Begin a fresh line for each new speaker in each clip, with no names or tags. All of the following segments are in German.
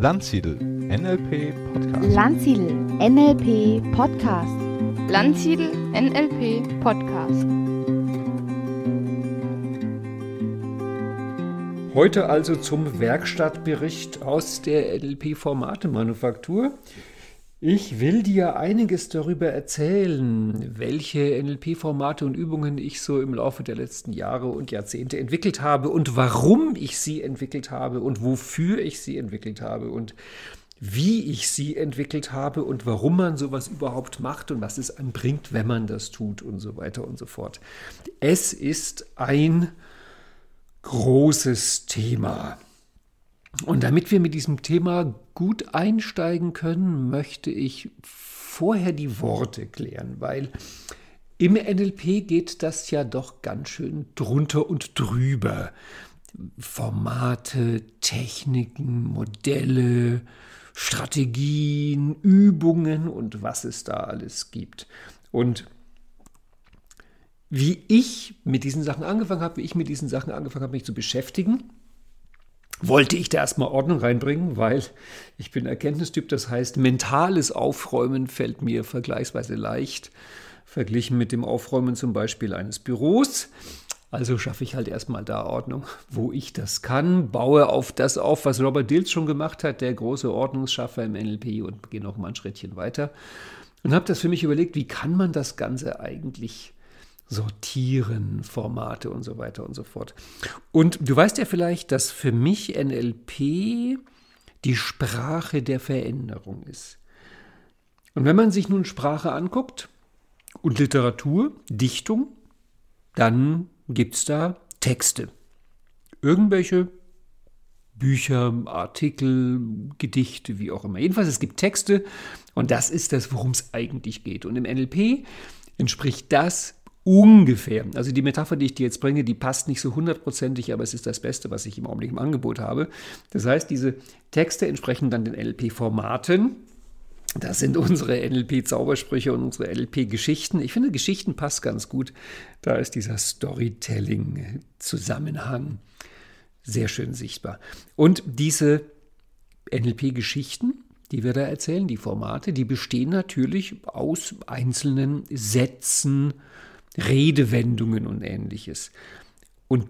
Landsiedel NLP Podcast.
Landsiedel NLP Podcast.
Landsiedel NLP Podcast.
Heute also zum Werkstattbericht aus der NLP-Formate-Manufaktur. Ich will dir einiges darüber erzählen, welche NLP-Formate und Übungen ich so im Laufe der letzten Jahre und Jahrzehnte entwickelt habe und warum ich sie entwickelt habe und wofür ich sie entwickelt habe und wie ich sie entwickelt habe und warum man sowas überhaupt macht und was es anbringt, wenn man das tut und so weiter und so fort. Es ist ein großes Thema. Und damit wir mit diesem Thema gut einsteigen können, möchte ich vorher die Worte klären, weil im NLP geht das ja doch ganz schön drunter und drüber. Formate, Techniken, Modelle, Strategien, Übungen und was es da alles gibt. Und wie ich mit diesen Sachen angefangen habe, wie ich mit diesen Sachen angefangen habe, mich zu beschäftigen, wollte ich da erstmal Ordnung reinbringen, weil ich bin Erkenntnistyp, das heißt, mentales Aufräumen fällt mir vergleichsweise leicht, verglichen mit dem Aufräumen zum Beispiel eines Büros. Also schaffe ich halt erstmal da Ordnung, wo ich das kann, baue auf das auf, was Robert Dills schon gemacht hat, der große Ordnungsschaffer im NLP und gehe noch mal ein Schrittchen weiter. Und habe das für mich überlegt, wie kann man das Ganze eigentlich sortieren, Formate und so weiter und so fort. Und du weißt ja vielleicht, dass für mich NLP die Sprache der Veränderung ist. Und wenn man sich nun Sprache anguckt und Literatur, Dichtung, dann gibt es da Texte. Irgendwelche Bücher, Artikel, Gedichte, wie auch immer. Jedenfalls, es gibt Texte und das ist das, worum es eigentlich geht. Und im NLP entspricht das ungefähr. Also die Metapher, die ich dir jetzt bringe, die passt nicht so hundertprozentig, aber es ist das Beste, was ich im Augenblick im Angebot habe. Das heißt, diese Texte entsprechen dann den NLP-Formaten. Das sind unsere NLP-Zaubersprüche und unsere NLP-Geschichten. Ich finde, Geschichten passt ganz gut. Da ist dieser Storytelling-Zusammenhang sehr schön sichtbar. Und diese NLP-Geschichten, die wir da erzählen, die Formate, die bestehen natürlich aus einzelnen Sätzen, Redewendungen und ähnliches. Und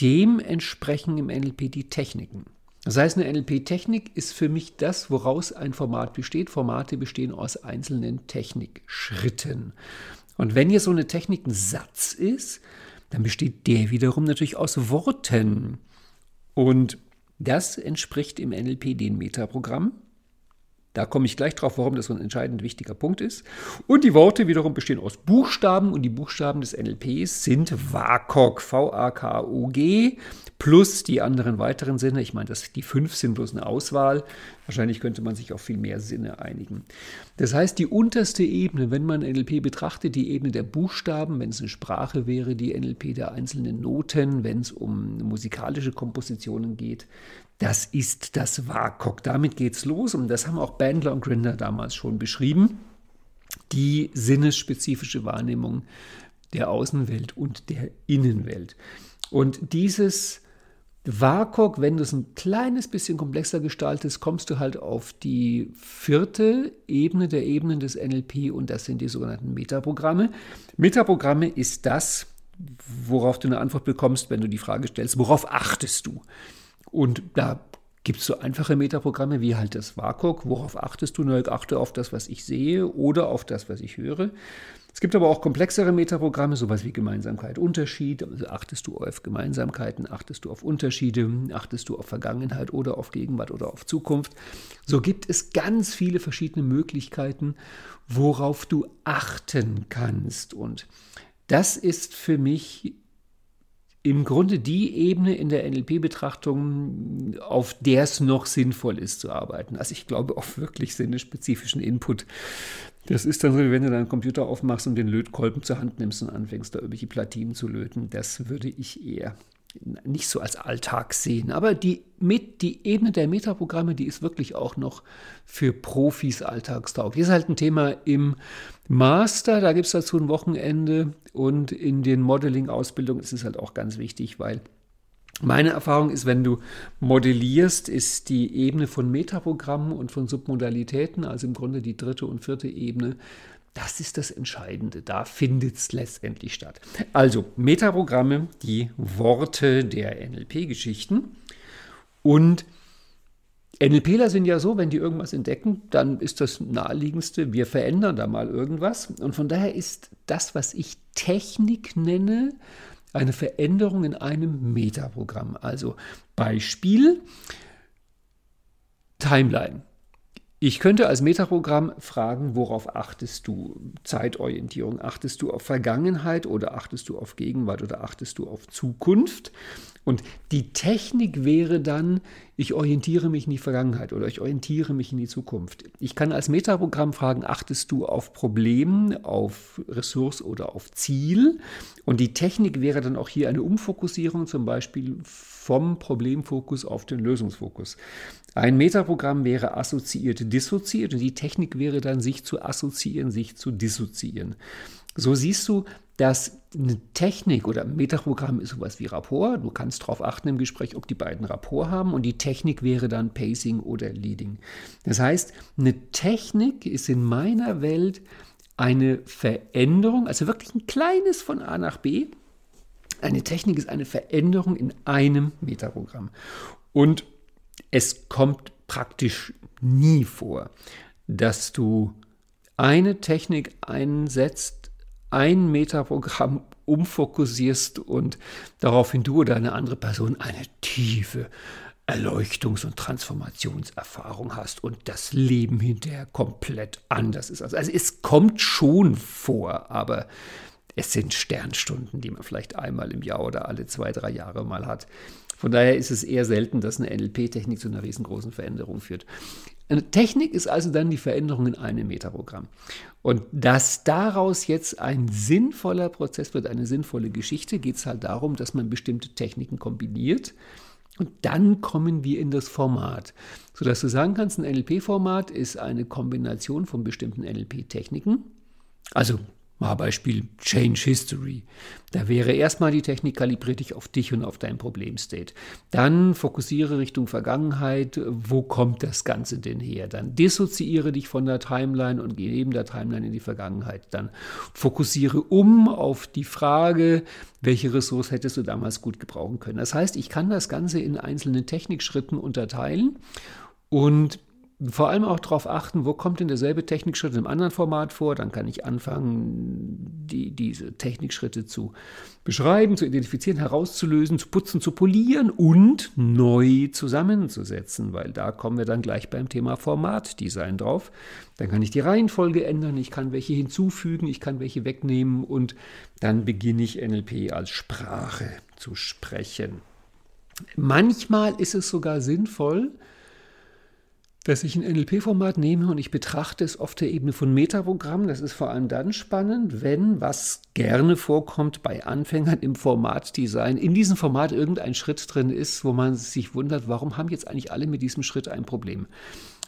dem entsprechen im NLP die Techniken. Das heißt, eine NLP-Technik ist für mich das, woraus ein Format besteht. Formate bestehen aus einzelnen Technikschritten. Und wenn hier so eine Technik ein Satz ist, dann besteht der wiederum natürlich aus Worten. Und das entspricht im NLP den Metaprogrammen. Da komme ich gleich drauf, warum das so ein entscheidend wichtiger Punkt ist. Und die Worte wiederum bestehen aus Buchstaben und die Buchstaben des NLPs sind WAKOG, V-A-K-O-G, plus die anderen weiteren Sinne. Ich meine, das, die fünf sind bloß eine Auswahl. Wahrscheinlich könnte man sich auf viel mehr Sinne einigen. Das heißt, die unterste Ebene, wenn man NLP betrachtet, die Ebene der Buchstaben, wenn es eine Sprache wäre, die NLP der einzelnen Noten, wenn es um musikalische Kompositionen geht, das ist das WAKOK. Damit geht's los und das haben auch Bandler und Grinder damals schon beschrieben. Die sinnesspezifische Wahrnehmung der Außenwelt und der Innenwelt. Und dieses WAKOK, wenn du es ein kleines bisschen komplexer gestaltest, kommst du halt auf die vierte Ebene der Ebenen des NLP und das sind die sogenannten Metaprogramme. Metaprogramme ist das, worauf du eine Antwort bekommst, wenn du die Frage stellst, worauf achtest du? Und da gibt es so einfache Metaprogramme wie halt das WAKOK. Worauf achtest du? Na, achte auf das, was ich sehe oder auf das, was ich höre. Es gibt aber auch komplexere Metaprogramme, sowas wie Gemeinsamkeit, Unterschied. Also achtest du auf Gemeinsamkeiten, achtest du auf Unterschiede, achtest du auf Vergangenheit oder auf Gegenwart oder auf Zukunft. So gibt es ganz viele verschiedene Möglichkeiten, worauf du achten kannst. Und das ist für mich im Grunde die Ebene in der NLP-Betrachtung, auf der es noch sinnvoll ist zu arbeiten. Also ich glaube auf wirklich sinnespezifischen Input. Das ist dann so, wie wenn du deinen Computer aufmachst und den Lötkolben zur Hand nimmst und anfängst, da irgendwelche Platinen zu löten. Das würde ich eher nicht so als Alltag sehen. Aber die, mit, die Ebene der Metaprogramme, die ist wirklich auch noch für Profis alltagstauglich. Das ist halt ein Thema im Master, da gibt es dazu ein Wochenende und in den Modeling-Ausbildungen ist es halt auch ganz wichtig, weil meine Erfahrung ist, wenn du modellierst, ist die Ebene von Metaprogrammen und von Submodalitäten, also im Grunde die dritte und vierte Ebene, das ist das Entscheidende. Da findet es letztendlich statt. Also Metaprogramme, die Worte der NLP-Geschichten. Und NLPler sind ja so, wenn die irgendwas entdecken, dann ist das naheliegendste, wir verändern da mal irgendwas. Und von daher ist das, was ich Technik nenne, eine Veränderung in einem Metaprogramm. Also Beispiel Timeline. Ich könnte als Metaprogramm fragen, worauf achtest du? Zeitorientierung. Achtest du auf Vergangenheit oder achtest du auf Gegenwart oder achtest du auf Zukunft? Und die Technik wäre dann, ich orientiere mich in die Vergangenheit oder ich orientiere mich in die Zukunft. Ich kann als Metaprogramm fragen, achtest du auf Problem, auf Ressource oder auf Ziel? Und die Technik wäre dann auch hier eine Umfokussierung, zum Beispiel vom Problemfokus auf den Lösungsfokus. Ein Metaprogramm wäre assoziiert, dissoziiert und die Technik wäre dann, sich zu assoziieren, sich zu dissoziieren. So siehst du, dass eine Technik oder ein Metaprogramm ist sowas wie Rapport. Du kannst darauf achten im Gespräch, ob die beiden Rapport haben und die Technik wäre dann Pacing oder Leading. Das heißt, eine Technik ist in meiner Welt eine Veränderung, also wirklich ein kleines von A nach B. Eine Technik ist eine Veränderung in einem Metaprogramm. Und es kommt praktisch nie vor, dass du eine Technik einsetzt, ein Metaprogramm umfokussierst und daraufhin du oder eine andere Person eine tiefe Erleuchtungs- und Transformationserfahrung hast und das Leben hinterher komplett anders ist. Also, also es kommt schon vor, aber es sind Sternstunden, die man vielleicht einmal im Jahr oder alle zwei, drei Jahre mal hat. Von daher ist es eher selten, dass eine NLP-Technik zu einer riesengroßen Veränderung führt. Eine Technik ist also dann die Veränderung in einem Metaprogramm. Und dass daraus jetzt ein sinnvoller Prozess wird, eine sinnvolle Geschichte, geht es halt darum, dass man bestimmte Techniken kombiniert. Und dann kommen wir in das Format, sodass du sagen kannst, ein NLP-Format ist eine Kombination von bestimmten NLP-Techniken. Also Mal Beispiel Change History. Da wäre erstmal die Technik kalibriere dich auf dich und auf dein Problemstate. Dann fokussiere Richtung Vergangenheit. Wo kommt das Ganze denn her? Dann dissoziiere dich von der Timeline und geh neben der Timeline in die Vergangenheit. Dann fokussiere um auf die Frage, welche Ressource hättest du damals gut gebrauchen können. Das heißt, ich kann das Ganze in einzelne Technikschritten unterteilen und vor allem auch darauf achten, wo kommt denn derselbe Technikschritt einem anderen Format vor. Dann kann ich anfangen, die, diese Technikschritte zu beschreiben, zu identifizieren, herauszulösen, zu putzen, zu polieren und neu zusammenzusetzen, weil da kommen wir dann gleich beim Thema Formatdesign drauf. Dann kann ich die Reihenfolge ändern, ich kann welche hinzufügen, ich kann welche wegnehmen und dann beginne ich NLP als Sprache zu sprechen. Manchmal ist es sogar sinnvoll, dass ich ein NLP-Format nehme und ich betrachte es auf der Ebene von Metaprogrammen. Das ist vor allem dann spannend, wenn, was gerne vorkommt bei Anfängern im Formatdesign, in diesem Format irgendein Schritt drin ist, wo man sich wundert, warum haben jetzt eigentlich alle mit diesem Schritt ein Problem?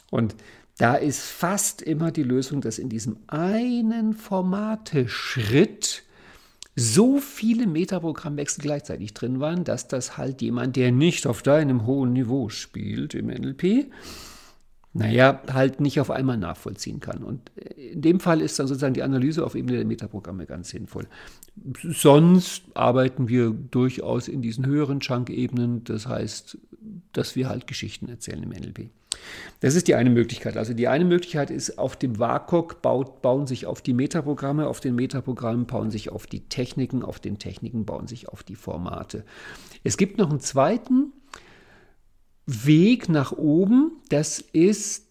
Und da ist fast immer die Lösung, dass in diesem einen Formateschritt so viele Metaprogrammwechsel gleichzeitig drin waren, dass das halt jemand, der nicht auf deinem hohen Niveau spielt im NLP, naja, halt nicht auf einmal nachvollziehen kann. Und in dem Fall ist dann sozusagen die Analyse auf Ebene der Metaprogramme ganz sinnvoll. Sonst arbeiten wir durchaus in diesen höheren Chunk-Ebenen, das heißt, dass wir halt Geschichten erzählen im NLP. Das ist die eine Möglichkeit. Also die eine Möglichkeit ist, auf dem WAKOK baut, bauen sich auf die Metaprogramme, auf den Metaprogrammen bauen sich auf die Techniken, auf den Techniken bauen sich auf die Formate. Es gibt noch einen zweiten Weg nach oben, das ist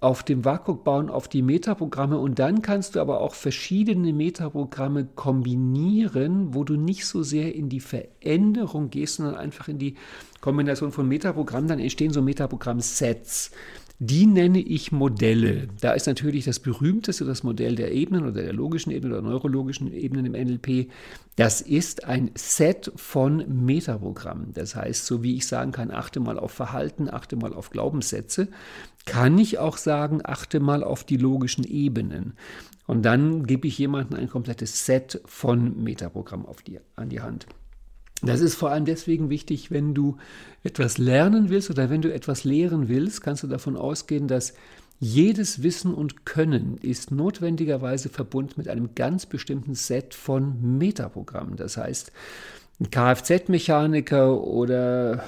auf dem WAKOK bauen auf die Metaprogramme und dann kannst du aber auch verschiedene Metaprogramme kombinieren, wo du nicht so sehr in die Veränderung gehst, sondern einfach in die Kombination von Metaprogrammen. Dann entstehen so Metaprogramm-Sets. Die nenne ich Modelle. Da ist natürlich das berühmteste das Modell der Ebenen oder der logischen Ebenen oder neurologischen Ebenen im NLP. Das ist ein Set von Metaprogrammen. Das heißt, so wie ich sagen kann, achte mal auf Verhalten, achte mal auf Glaubenssätze, kann ich auch sagen, achte mal auf die logischen Ebenen. Und dann gebe ich jemandem ein komplettes Set von Metaprogrammen auf die, an die Hand. Das ist vor allem deswegen wichtig, wenn du etwas lernen willst oder wenn du etwas lehren willst, kannst du davon ausgehen, dass jedes Wissen und Können ist notwendigerweise verbunden mit einem ganz bestimmten Set von Metaprogrammen. Das heißt, ein Kfz-Mechaniker oder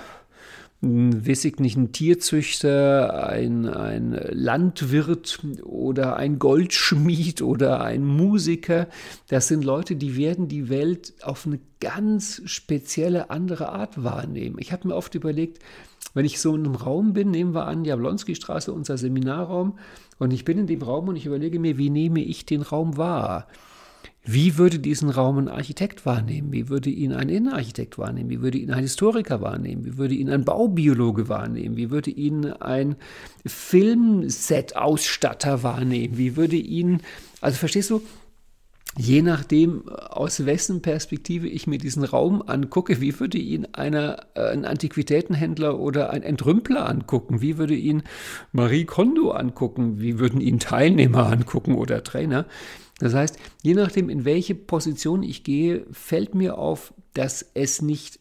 weiß ich nicht, ein Tierzüchter, ein, ein Landwirt oder ein Goldschmied oder ein Musiker. Das sind Leute, die werden die Welt auf eine ganz spezielle andere Art wahrnehmen. Ich habe mir oft überlegt, wenn ich so in einem Raum bin, nehmen wir an, Jablonski-Straße, unser Seminarraum, und ich bin in dem Raum und ich überlege mir, wie nehme ich den Raum wahr? Wie würde diesen Raum ein Architekt wahrnehmen? Wie würde ihn ein Innenarchitekt wahrnehmen? Wie würde ihn ein Historiker wahrnehmen? Wie würde ihn ein Baubiologe wahrnehmen? Wie würde ihn ein Filmset-Ausstatter wahrnehmen? Wie würde ihn, also verstehst du, je nachdem, aus wessen Perspektive ich mir diesen Raum angucke, wie würde ihn einer, äh, ein Antiquitätenhändler oder ein Entrümpler angucken? Wie würde ihn Marie Kondo angucken? Wie würden ihn Teilnehmer angucken oder Trainer? Das heißt, je nachdem, in welche Position ich gehe, fällt mir auf, dass es nicht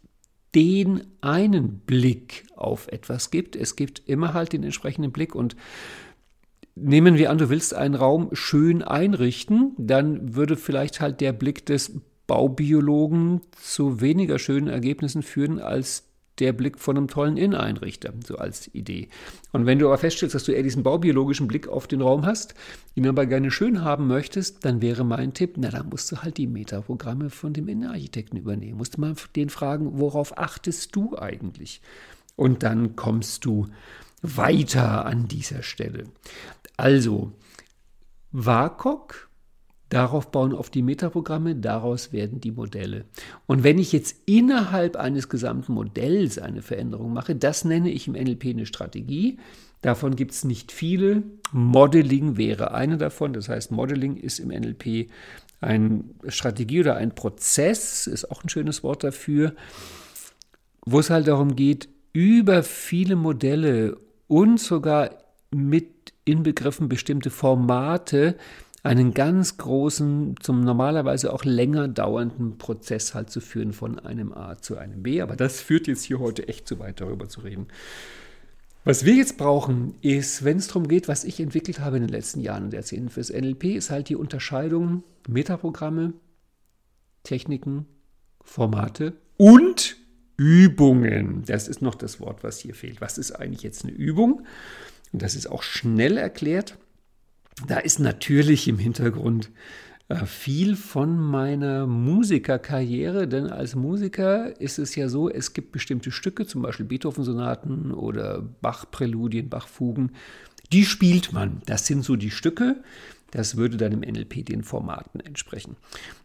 den einen Blick auf etwas gibt. Es gibt immer halt den entsprechenden Blick und nehmen wir an, du willst einen Raum schön einrichten, dann würde vielleicht halt der Blick des Baubiologen zu weniger schönen Ergebnissen führen als der Blick von einem tollen Inneneinrichter, so als Idee. Und wenn du aber feststellst, dass du eher diesen baubiologischen Blick auf den Raum hast, ihn aber gerne schön haben möchtest, dann wäre mein Tipp, na, dann musst du halt die Metaprogramme von dem Innenarchitekten übernehmen. Musst du mal den fragen, worauf achtest du eigentlich? Und dann kommst du weiter an dieser Stelle. Also, WAKOK Darauf bauen auf die Metaprogramme, daraus werden die Modelle. Und wenn ich jetzt innerhalb eines gesamten Modells eine Veränderung mache, das nenne ich im NLP eine Strategie. Davon gibt es nicht viele. Modeling wäre eine davon. Das heißt, Modeling ist im NLP eine Strategie oder ein Prozess, ist auch ein schönes Wort dafür, wo es halt darum geht, über viele Modelle und sogar mit inbegriffen bestimmte Formate einen ganz großen, zum normalerweise auch länger dauernden Prozess halt zu führen von einem A zu einem B. Aber das führt jetzt hier heute echt zu weit, darüber zu reden. Was wir jetzt brauchen, ist, wenn es darum geht, was ich entwickelt habe in den letzten Jahren und Jahrzehnten fürs NLP, ist halt die Unterscheidung Metaprogramme, Techniken, Formate und Übungen. Das ist noch das Wort, was hier fehlt. Was ist eigentlich jetzt eine Übung? Und das ist auch schnell erklärt. Da ist natürlich im Hintergrund äh, viel von meiner Musikerkarriere, denn als Musiker ist es ja so, es gibt bestimmte Stücke, zum Beispiel Beethoven-Sonaten oder Bach-Präludien, Bach-Fugen, die spielt man. Das sind so die Stücke, das würde dann im NLP den Formaten entsprechen.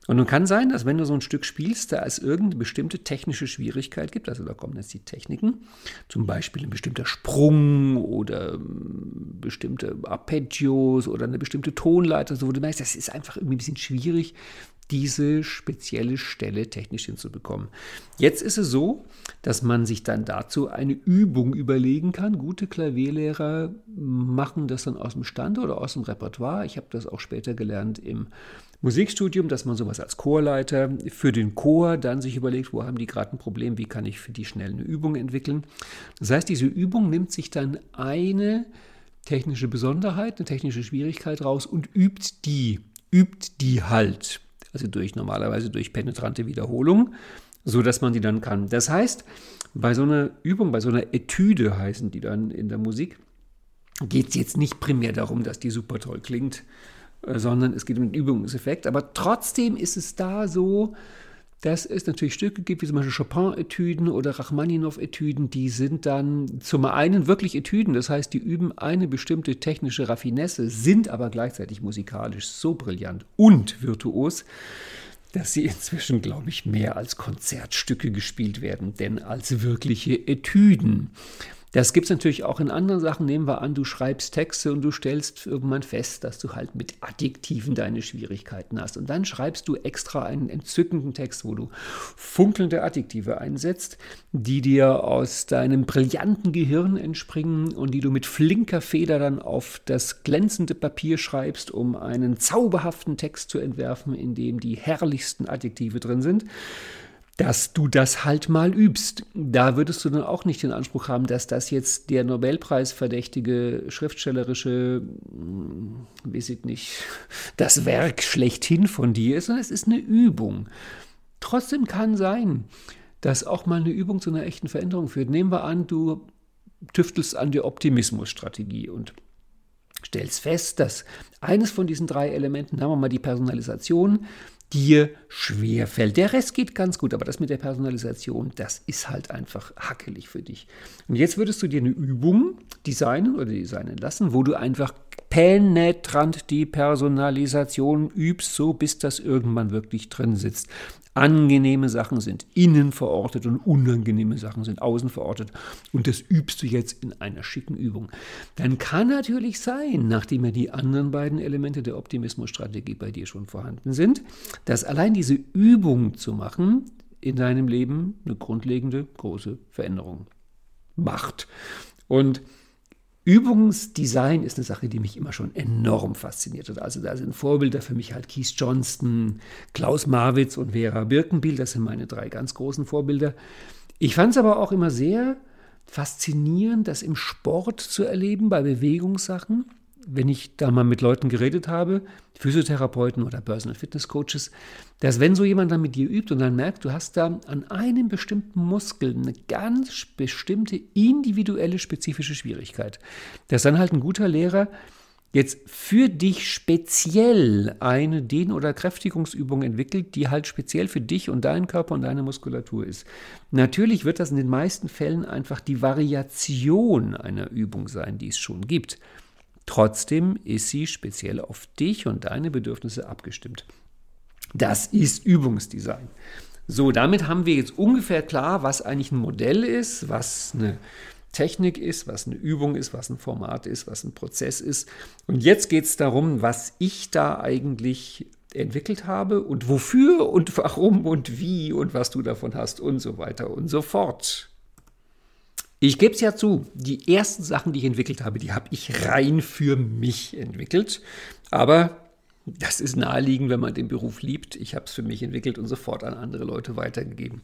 Und nun kann sein, dass wenn du so ein Stück spielst, da es irgendeine bestimmte technische Schwierigkeit gibt, also da kommen jetzt die Techniken, zum Beispiel ein bestimmter Sprung oder ähm, bestimmte Arpeggios oder eine bestimmte Tonleiter, so wo du merkst, das ist einfach irgendwie ein bisschen schwierig, diese spezielle Stelle technisch hinzubekommen. Jetzt ist es so, dass man sich dann dazu eine Übung überlegen kann. Gute Klavierlehrer machen das dann aus dem Stand oder aus dem Repertoire. Ich habe das auch später gelernt im Musikstudium, dass man sowas als Chorleiter für den Chor dann sich überlegt, wo haben die gerade ein Problem, wie kann ich für die schnell eine Übung entwickeln. Das heißt, diese Übung nimmt sich dann eine technische Besonderheit, eine technische Schwierigkeit raus und übt die, übt die halt also durch normalerweise durch penetrante Wiederholung, so dass man die dann kann. Das heißt, bei so einer Übung, bei so einer Etüde heißen die dann in der Musik, geht es jetzt nicht primär darum, dass die super toll klingt, äh, sondern es geht um den Übungseffekt. Aber trotzdem ist es da so, dass es natürlich Stücke gibt, wie zum Beispiel Chopin-Etüden oder Rachmaninow-Etüden, die sind dann zum einen wirklich Etüden, das heißt, die üben eine bestimmte technische Raffinesse, sind aber gleichzeitig musikalisch so brillant und virtuos, dass sie inzwischen, glaube ich, mehr als Konzertstücke gespielt werden, denn als wirkliche Etüden. Das gibt es natürlich auch in anderen Sachen. Nehmen wir an, du schreibst Texte und du stellst irgendwann fest, dass du halt mit Adjektiven deine Schwierigkeiten hast. Und dann schreibst du extra einen entzückenden Text, wo du funkelnde Adjektive einsetzt, die dir aus deinem brillanten Gehirn entspringen und die du mit flinker Feder dann auf das glänzende Papier schreibst, um einen zauberhaften Text zu entwerfen, in dem die herrlichsten Adjektive drin sind dass du das halt mal übst. Da würdest du dann auch nicht den Anspruch haben, dass das jetzt der Nobelpreis verdächtige schriftstellerische, hm, weiß ich nicht, das Werk schlechthin von dir ist, sondern es ist eine Übung. Trotzdem kann sein, dass auch mal eine Übung zu einer echten Veränderung führt. Nehmen wir an, du tüftelst an der Optimismusstrategie und stellst fest, dass eines von diesen drei Elementen, nehmen wir mal die Personalisation, dir schwer fällt. Der Rest geht ganz gut, aber das mit der Personalisation, das ist halt einfach hackelig für dich. Und jetzt würdest du dir eine Übung designen oder designen lassen, wo du einfach penetrant die Personalisation übst, so bis das irgendwann wirklich drin sitzt. Angenehme Sachen sind innen verortet und unangenehme Sachen sind außen verortet. Und das übst du jetzt in einer schicken Übung. Dann kann natürlich sein, nachdem ja die anderen beiden Elemente der Optimismusstrategie bei dir schon vorhanden sind, dass allein diese Übung zu machen in deinem Leben eine grundlegende große Veränderung macht. Und Übungsdesign ist eine Sache, die mich immer schon enorm fasziniert hat. Also da sind Vorbilder für mich halt Keith Johnston, Klaus Marwitz und Vera Birkenbiel. Das sind meine drei ganz großen Vorbilder. Ich fand es aber auch immer sehr faszinierend, das im Sport zu erleben, bei Bewegungssachen wenn ich da mal mit Leuten geredet habe, Physiotherapeuten oder Personal Fitness Coaches, dass wenn so jemand dann mit dir übt und dann merkt, du hast da an einem bestimmten Muskel eine ganz bestimmte individuelle spezifische Schwierigkeit, dass dann halt ein guter Lehrer jetzt für dich speziell eine Dehn- oder Kräftigungsübung entwickelt, die halt speziell für dich und deinen Körper und deine Muskulatur ist. Natürlich wird das in den meisten Fällen einfach die Variation einer Übung sein, die es schon gibt. Trotzdem ist sie speziell auf dich und deine Bedürfnisse abgestimmt. Das ist Übungsdesign. So, damit haben wir jetzt ungefähr klar, was eigentlich ein Modell ist, was eine Technik ist, was eine Übung ist, was ein Format ist, was ein Prozess ist. Und jetzt geht es darum, was ich da eigentlich entwickelt habe und wofür und warum und wie und was du davon hast und so weiter und so fort. Ich gebe es ja zu, die ersten Sachen, die ich entwickelt habe, die habe ich rein für mich entwickelt. Aber das ist naheliegend, wenn man den Beruf liebt. Ich habe es für mich entwickelt und sofort an andere Leute weitergegeben.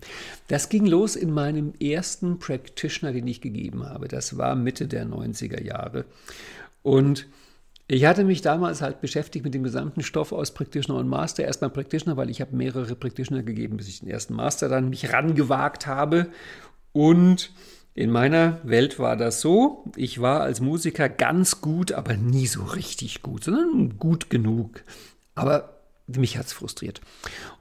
Das ging los in meinem ersten Practitioner, den ich gegeben habe. Das war Mitte der 90er Jahre. Und ich hatte mich damals halt beschäftigt mit dem gesamten Stoff aus Practitioner und Master. Erstmal Practitioner, weil ich habe mehrere Practitioner gegeben, bis ich den ersten Master dann mich rangewagt habe. Und in meiner Welt war das so, ich war als Musiker ganz gut, aber nie so richtig gut, sondern gut genug. Aber mich hat es frustriert.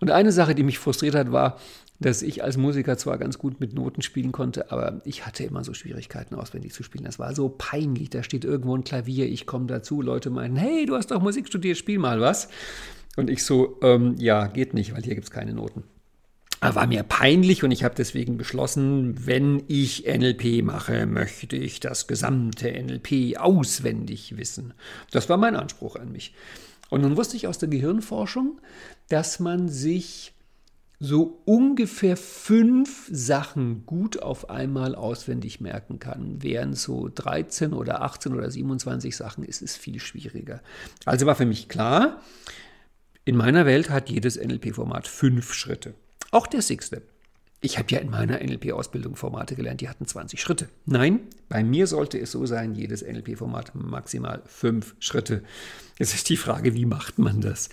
Und eine Sache, die mich frustriert hat, war, dass ich als Musiker zwar ganz gut mit Noten spielen konnte, aber ich hatte immer so Schwierigkeiten, auswendig zu spielen. Das war so peinlich. Da steht irgendwo ein Klavier, ich komme dazu, Leute meinen, hey, du hast doch Musik studiert, spiel mal was. Und ich so, ähm, ja, geht nicht, weil hier gibt es keine Noten war mir peinlich und ich habe deswegen beschlossen, wenn ich NLP mache, möchte ich das gesamte NLP auswendig wissen. Das war mein Anspruch an mich. Und nun wusste ich aus der Gehirnforschung, dass man sich so ungefähr fünf Sachen gut auf einmal auswendig merken kann. Während so 13 oder 18 oder 27 Sachen ist es viel schwieriger. Also war für mich klar, in meiner Welt hat jedes NLP-Format fünf Schritte. Auch der Six Step. Ich habe ja in meiner NLP-Ausbildung Formate gelernt, die hatten 20 Schritte. Nein, bei mir sollte es so sein, jedes NLP-Format maximal fünf Schritte. Jetzt ist die Frage, wie macht man das?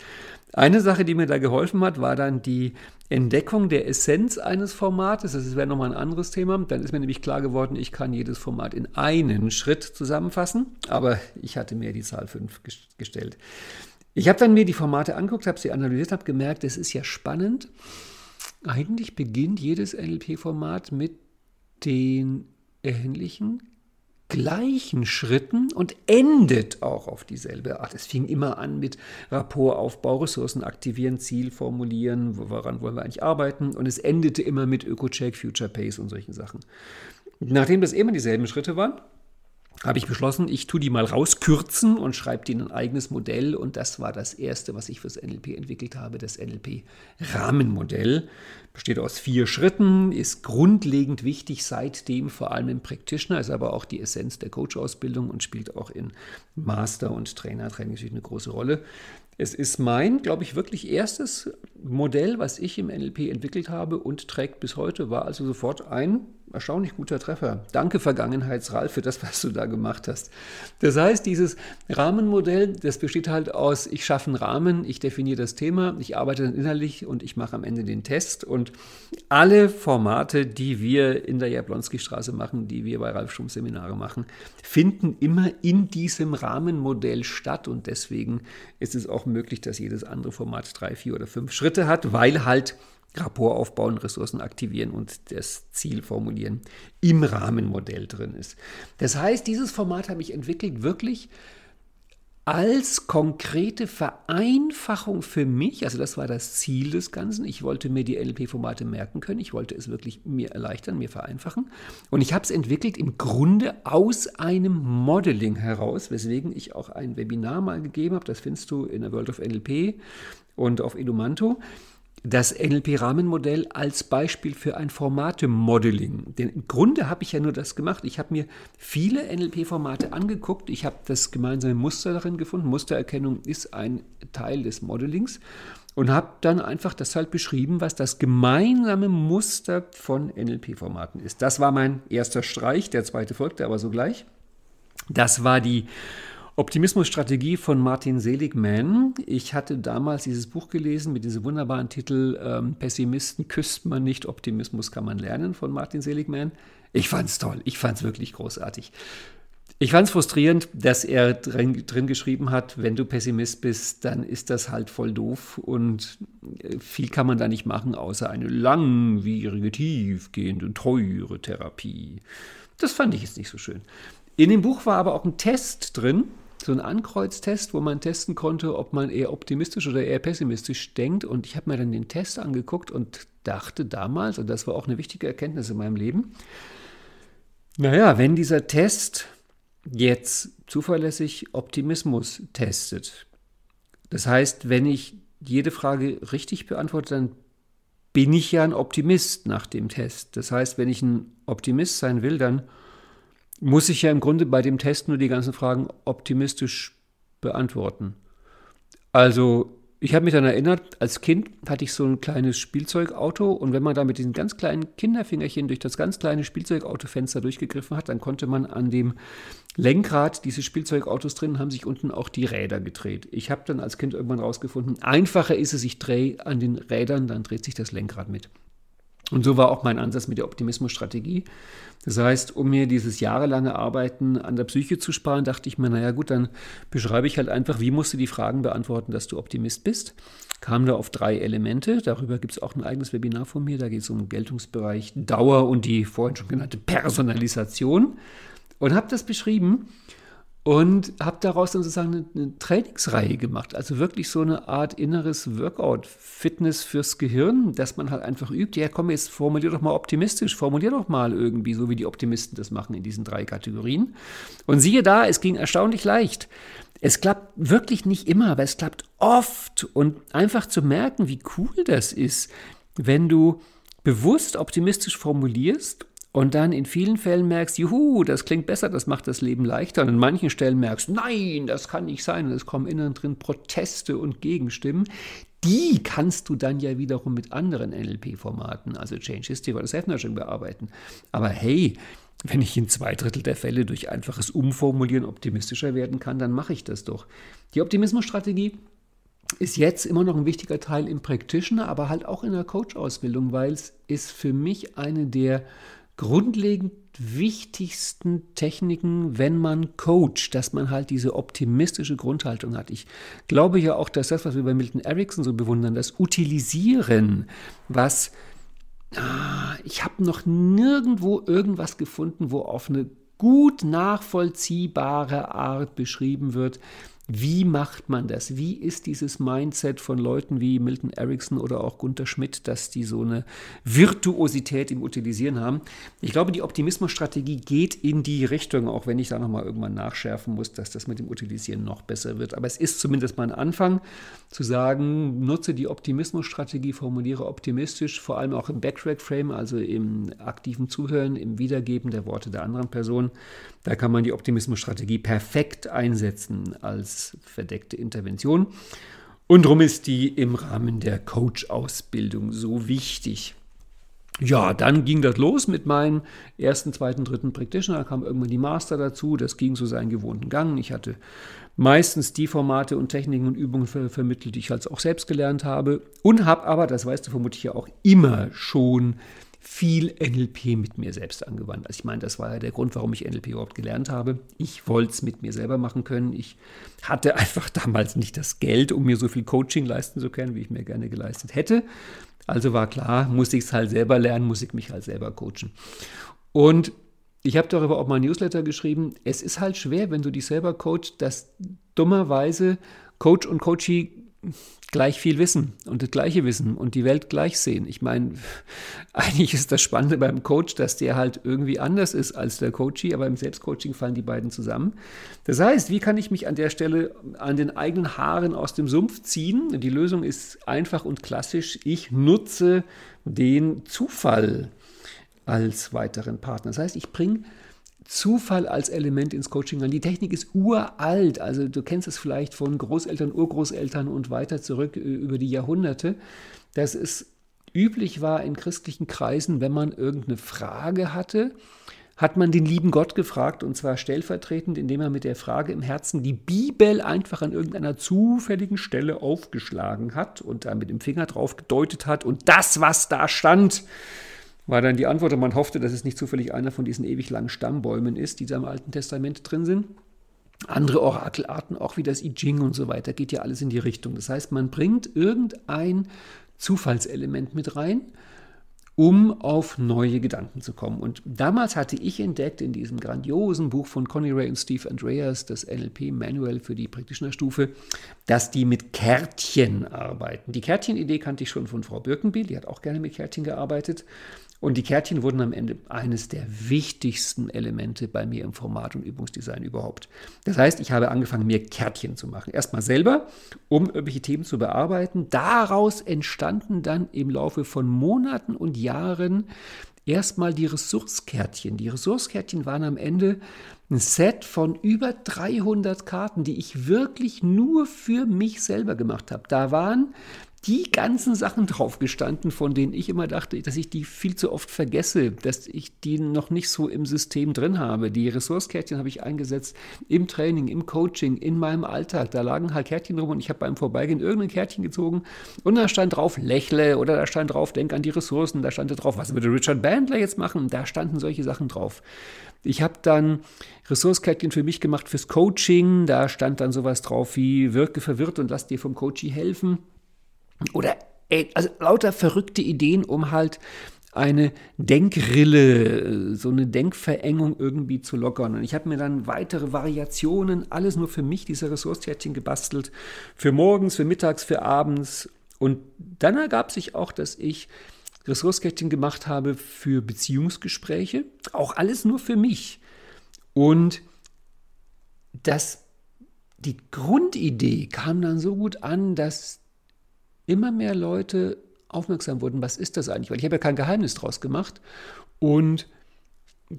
Eine Sache, die mir da geholfen hat, war dann die Entdeckung der Essenz eines Formates. Das wäre nochmal ein anderes Thema. Dann ist mir nämlich klar geworden, ich kann jedes Format in einen Schritt zusammenfassen, aber ich hatte mir die Zahl 5 gestellt. Ich habe dann mir die Formate angeguckt, habe sie analysiert, habe gemerkt, es ist ja spannend eigentlich beginnt jedes NLP-Format mit den ähnlichen gleichen Schritten und endet auch auf dieselbe Art. Es fing immer an mit Rapportaufbau, Ressourcen aktivieren, Ziel formulieren, woran wollen wir eigentlich arbeiten und es endete immer mit Öko-Check, Future Pace und solchen Sachen. Nachdem das immer dieselben Schritte waren, habe ich beschlossen, ich tue die mal rauskürzen und schreibe denen ein eigenes Modell. Und das war das erste, was ich fürs NLP entwickelt habe, das NLP-Rahmenmodell. Besteht aus vier Schritten, ist grundlegend wichtig seitdem, vor allem im Practitioner, ist aber auch die Essenz der Coach-Ausbildung und spielt auch in Master- und Trainer-Training eine große Rolle. Es ist mein, glaube ich, wirklich erstes Modell, was ich im NLP entwickelt habe und trägt bis heute, war also sofort ein erstaunlich guter Treffer. Danke, Vergangenheitsralf, für das, was du da gemacht hast. Das heißt, dieses Rahmenmodell, das besteht halt aus, ich schaffe einen Rahmen, ich definiere das Thema, ich arbeite dann innerlich und ich mache am Ende den Test. Und alle Formate, die wir in der Jablonski-Straße machen, die wir bei Ralf Schum Seminare machen, finden immer in diesem Rahmenmodell statt. Und deswegen ist es auch möglich, dass jedes andere Format drei, vier oder fünf Schritte hat, weil halt Rapport aufbauen, Ressourcen aktivieren und das Ziel formulieren im Rahmenmodell drin ist. Das heißt, dieses Format habe ich entwickelt wirklich als konkrete Vereinfachung für mich, also das war das Ziel des Ganzen. Ich wollte mir die NLP-Formate merken können, ich wollte es wirklich mir erleichtern, mir vereinfachen. Und ich habe es entwickelt im Grunde aus einem Modeling heraus, weswegen ich auch ein Webinar mal gegeben habe, das findest du in der World of NLP und auf Edumanto das NLP-Rahmenmodell als Beispiel für ein Formate-Modeling. Denn im Grunde habe ich ja nur das gemacht. Ich habe mir viele NLP-Formate angeguckt. Ich habe das gemeinsame Muster darin gefunden. Mustererkennung ist ein Teil des Modelings. Und habe dann einfach das halt beschrieben, was das gemeinsame Muster von NLP-Formaten ist. Das war mein erster Streich. Der zweite folgte aber sogleich. Das war die Optimismusstrategie von Martin Seligman. Ich hatte damals dieses Buch gelesen mit diesem wunderbaren Titel ähm, Pessimisten küsst man nicht, Optimismus kann man lernen von Martin Seligman. Ich fand es toll, ich fand es wirklich großartig. Ich fand es frustrierend, dass er drin, drin, geschrieben hat, wenn du Pessimist bist, dann ist das halt voll doof und äh, viel kann man da nicht machen, außer eine langwierige, tiefgehende, teure Therapie. Das fand ich jetzt nicht so schön. In dem Buch war aber auch ein Test drin, so ein Ankreuztest, wo man testen konnte, ob man eher optimistisch oder eher pessimistisch denkt. Und ich habe mir dann den Test angeguckt und dachte damals, und das war auch eine wichtige Erkenntnis in meinem Leben, naja, wenn dieser Test jetzt zuverlässig Optimismus testet, das heißt, wenn ich jede Frage richtig beantworte, dann bin ich ja ein Optimist nach dem Test. Das heißt, wenn ich ein Optimist sein will, dann muss ich ja im Grunde bei dem Test nur die ganzen Fragen optimistisch beantworten. Also, ich habe mich dann erinnert, als Kind hatte ich so ein kleines Spielzeugauto und wenn man da mit diesen ganz kleinen Kinderfingerchen durch das ganz kleine Spielzeugautofenster durchgegriffen hat, dann konnte man an dem Lenkrad dieses Spielzeugautos drin, haben sich unten auch die Räder gedreht. Ich habe dann als Kind irgendwann rausgefunden, einfacher ist es, ich drehe an den Rädern, dann dreht sich das Lenkrad mit. Und so war auch mein Ansatz mit der Optimismusstrategie. Das heißt, um mir dieses jahrelange Arbeiten an der Psyche zu sparen, dachte ich mir, naja gut, dann beschreibe ich halt einfach, wie musst du die Fragen beantworten, dass du Optimist bist. Kam da auf drei Elemente. Darüber gibt es auch ein eigenes Webinar von mir. Da geht es um Geltungsbereich, Dauer und die vorhin schon genannte Personalisation. Und habe das beschrieben und habe daraus dann sozusagen eine, eine, Trainingsreihe gemacht. Also wirklich so eine Art inneres Workout, Fitness fürs Gehirn, dass man halt einfach übt. Ja, komm, jetzt formulier doch mal optimistisch, formulier doch mal irgendwie, so wie die Optimisten das machen in diesen drei Kategorien. Und siehe da, es ging erstaunlich leicht. Es klappt wirklich nicht immer, aber es klappt oft. Und einfach zu merken, wie cool das ist, wenn du bewusst optimistisch formulierst und dann in vielen Fällen merkst, juhu, das klingt besser, das macht das Leben leichter. Und an manchen Stellen merkst, nein, das kann nicht sein. Und es kommen innen drin Proteste und Gegenstimmen. Die kannst du dann ja wiederum mit anderen NLP-Formaten, also Change History oder Self-Nurturing bearbeiten. Aber hey, wenn ich in zwei Drittel der Fälle durch einfaches Umformulieren optimistischer werden kann, dann mache ich das doch. Die Optimismusstrategie ist jetzt immer noch ein wichtiger Teil im Practitioner, aber halt auch in der Coach-Ausbildung, weil es ist für mich eine der grundlegend wichtigsten Techniken, wenn man coacht, dass man halt diese optimistische Grundhaltung hat. Ich glaube ja auch, dass das, was wir bei Milton Erickson so bewundern, das Utilisieren, was ich habe noch nirgendwo irgendwas gefunden, wo auf eine gut nachvollziehbare Art beschrieben wird, Wie macht man das? Wie ist dieses Mindset von Leuten wie Milton Erickson oder auch Gunther Schmidt, dass die so eine Virtuosität im Utilisieren haben? Ich glaube, die Optimismusstrategie geht in die Richtung, auch wenn ich da nochmal irgendwann nachschärfen muss, dass das mit dem Utilisieren noch besser wird. Aber es ist zumindest mal ein Anfang zu sagen, nutze die Optimismusstrategie, formuliere optimistisch, vor allem auch im Backtrack-Frame, also im aktiven Zuhören, im Wiedergeben der Worte der anderen Person. Da kann man die Optimismusstrategie perfekt einsetzen als verdeckte Intervention. Und darum ist die im Rahmen der Coach-Ausbildung so wichtig. Ja, dann ging das los mit meinen ersten, zweiten, dritten Practitioner. Da kam irgendwann die Master dazu. Das ging so seinen gewohnten Gang. Ich hatte meistens die Formate und Techniken und Übungen ver vermittelt, die ich halt auch selbst gelernt habe. Und habe aber, das weißt du vermutlich ja auch, immer schon viel NLP mit mir selbst angewandt. Also ich meine, das war ja der Grund, warum ich NLP überhaupt gelernt habe. Ich wollte es mit mir selber machen können. Ich hatte einfach damals nicht das Geld, um mir so viel Coaching leisten zu können, wie ich mir gerne geleistet hätte. Also war klar, muss ich es halt selber lernen, muss ich mich halt selber coachen. Und ich habe darüber auch mal ein Newsletter geschrieben. Es ist halt schwer, wenn du dich selber coachst, dass dummerweise Coach und Coachee gleich viel wissen und das gleiche wissen und die Welt gleich sehen. Ich meine, eigentlich ist das Spannende beim Coach, dass der halt irgendwie anders ist als der Coachie, aber im Selbstcoaching fallen die beiden zusammen. Das heißt, wie kann ich mich an der Stelle an den eigenen Haaren aus dem Sumpf ziehen? Die Lösung ist einfach und klassisch. Ich nutze den Zufall als weiteren Partner. Das heißt, ich bringe Zufall als Element ins Coaching an. Die Technik ist uralt, also du kennst es vielleicht von Großeltern, Urgroßeltern und weiter zurück äh, über die Jahrhunderte, dass es üblich war in christlichen Kreisen, wenn man irgendeine Frage hatte, hat man den lieben Gott gefragt und zwar stellvertretend, indem er mit der Frage im Herzen die Bibel einfach an irgendeiner zufälligen Stelle aufgeschlagen hat und da mit dem Finger drauf gedeutet hat. Und das, was da stand, war dann die Antwort und man hoffte, dass es nicht zufällig einer von diesen ewig langen Stammbäumen ist, die da im Alten Testament drin sind. Andere Orakelarten, auch wie das I Ching und so weiter, geht ja alles in die Richtung. Das heißt, man bringt irgendein Zufallselement mit rein, um auf neue Gedanken zu kommen. Und damals hatte ich entdeckt in diesem grandiosen Buch von Conny Ray und Steve Andreas, das NLP Manual für die Practitioner-Stufe, dass die mit Kärtchen arbeiten. Die Kärtchen-Idee kannte ich schon von Frau Birkenbiel, die hat auch gerne mit Kärtchen gearbeitet. Und die Kärtchen wurden am Ende eines der wichtigsten Elemente bei mir im Format- und Übungsdesign überhaupt. Das heißt, ich habe angefangen, mir Kärtchen zu machen. Erstmal selber, um irgendwelche Themen zu bearbeiten. Daraus entstanden dann im Laufe von Monaten und Jahren erstmal die Ressourcekärtchen. Die Ressourcekärtchen waren am Ende ein Set von über 300 Karten, die ich wirklich nur für mich selber gemacht habe. Da waren die ganzen Sachen drauf gestanden, von denen ich immer dachte, dass ich die viel zu oft vergesse, dass ich die noch nicht so im System drin habe. Die Ressourcekärtchen habe ich eingesetzt im Training, im Coaching, in meinem Alltag. Da lagen halt Kärtchen rum und ich habe beim Vorbeigehen irgendein Kärtchen gezogen und da stand drauf, lächle oder da stand drauf, denk an die Ressourcen. Da stand drauf, was würde Richard Bandler jetzt machen? Da standen solche Sachen drauf. Ich habe dann Ressourcekärtchen für mich gemacht fürs Coaching. Da stand dann sowas drauf wie wirke verwirrt und lass dir vom Coachie helfen. Oder also lauter verrückte Ideen, um halt eine Denkrille, so eine Denkverengung irgendwie zu lockern. Und ich habe mir dann weitere Variationen, alles nur für mich, diese Ressourcekärtchen gebastelt. Für morgens, für mittags, für abends. Und dann ergab sich auch, dass ich Ressourcekärtchen gemacht habe für Beziehungsgespräche. Auch alles nur für mich. Und das, die Grundidee kam dann so gut an, dass immer mehr Leute aufmerksam wurden, was ist das eigentlich? Weil ich habe ja kein Geheimnis draus gemacht. Und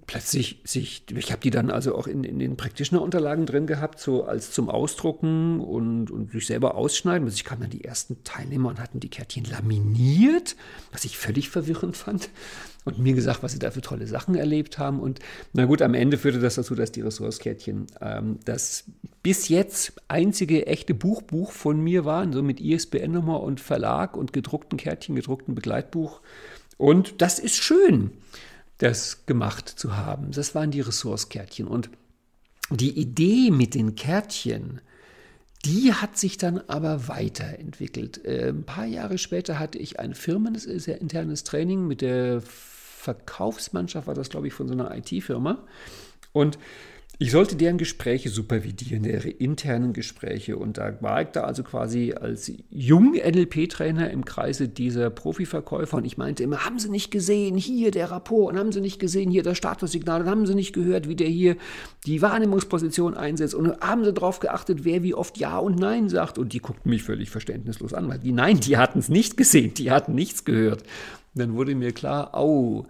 plötzlich sich, ich habe die dann also auch in, in den Practitioner-Unterlagen drin gehabt, so als zum Ausdrucken und, und sich selber ausschneiden. Also ich kam dann die ersten Teilnehmer und hatten die Kärtchen laminiert, was ich völlig verwirrend fand. Und mir gesagt, was sie da für tolle Sachen erlebt haben. Und na gut, am Ende führte das dazu, dass die Ressourcekärtchen ähm, das bis jetzt einzige echte Buchbuch von mir waren, so mit ISBN-Nummer und Verlag und gedruckten Kärtchen, gedruckten Begleitbuch. Und das ist schön das gemacht zu haben. Das waren die Ressourcekärtchen. Und die Idee mit den Kärtchen, die hat sich dann aber weiterentwickelt. Äh, ein paar Jahre später hatte ich ein firmeninternes Training mit der Verkaufsmannschaft, war das glaube ich von so einer IT-Firma. Und Ich sollte deren Gespräche supervidieren, deren internen Gespräche. Und da war ich da also quasi als jung NLP-Trainer im Kreise dieser Profiverkäufer. Und ich meinte immer, haben Sie nicht gesehen, hier der Rapport, und haben Sie nicht gesehen, hier das Statussignal, und haben Sie nicht gehört, wie der hier die Wahrnehmungsposition einsetzt. Und haben Sie darauf geachtet, wer wie oft Ja und Nein sagt. Und die guckten mich völlig verständnislos an, weil die Nein, die hatten es nicht gesehen, die hatten nichts gehört. Und dann wurde mir klar, au,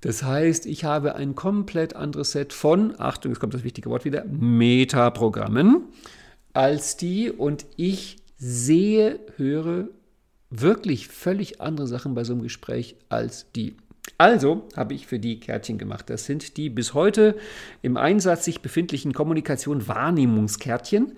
das heißt, ich habe ein komplett anderes Set von, Achtung, jetzt kommt das wichtige Wort wieder, Metaprogrammen als die und ich sehe, höre wirklich völlig andere Sachen bei so einem Gespräch als die. Also habe ich für die Kärtchen gemacht. Das sind die bis heute im Einsatz sich befindlichen Kommunikation Wahrnehmungskärtchen.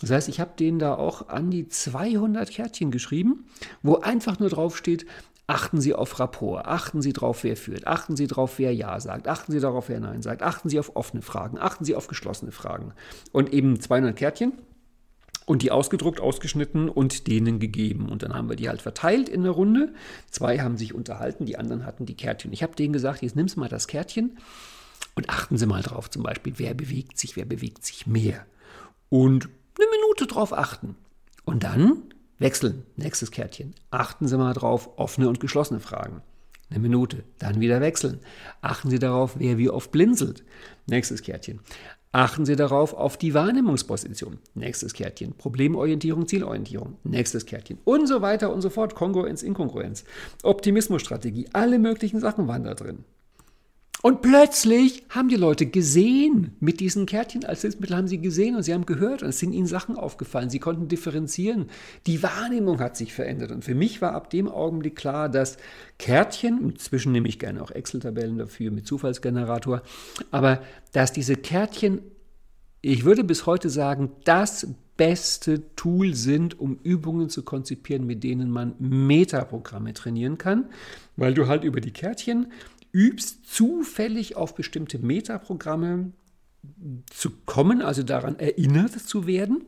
Das heißt, ich habe denen da auch an die 200 Kärtchen geschrieben, wo einfach nur drauf steht, Achten Sie auf Rapport, achten Sie darauf, wer führt, achten Sie darauf, wer Ja sagt, achten Sie darauf, wer Nein sagt, achten Sie auf offene Fragen, achten Sie auf geschlossene Fragen. Und eben 200 Kärtchen und die ausgedruckt, ausgeschnitten und denen gegeben. Und dann haben wir die halt verteilt in der Runde. Zwei haben sich unterhalten, die anderen hatten die Kärtchen. Ich habe denen gesagt, jetzt nimmst du mal das Kärtchen und achten Sie mal drauf, zum Beispiel, wer bewegt sich, wer bewegt sich mehr. Und eine Minute drauf achten. Und dann Wechseln, nächstes Kärtchen. Achten Sie mal drauf, offene und geschlossene Fragen. Eine Minute, dann wieder wechseln. Achten Sie darauf, wer wie oft blinzelt. Nächstes Kärtchen. Achten Sie darauf auf die Wahrnehmungsposition. Nächstes Kärtchen. Problemorientierung, Zielorientierung. Nächstes Kärtchen. Und so weiter und so fort. Kongruenz, Inkongruenz. Optimismusstrategie. Alle möglichen Sachen waren da drin. Und plötzlich haben die Leute gesehen, mit diesen Kärtchen als Hilfsmittel haben sie gesehen und sie haben gehört und es sind ihnen Sachen aufgefallen. Sie konnten differenzieren. Die Wahrnehmung hat sich verändert. Und für mich war ab dem Augenblick klar, dass Kärtchen, inzwischen nehme ich gerne auch Excel-Tabellen dafür mit Zufallsgenerator, aber dass diese Kärtchen, ich würde bis heute sagen, das beste Tool sind, um Übungen zu konzipieren, mit denen man Metaprogramme trainieren kann, weil du halt über die Kärtchen übst, zufällig auf bestimmte Metaprogramme zu kommen, also daran erinnert zu werden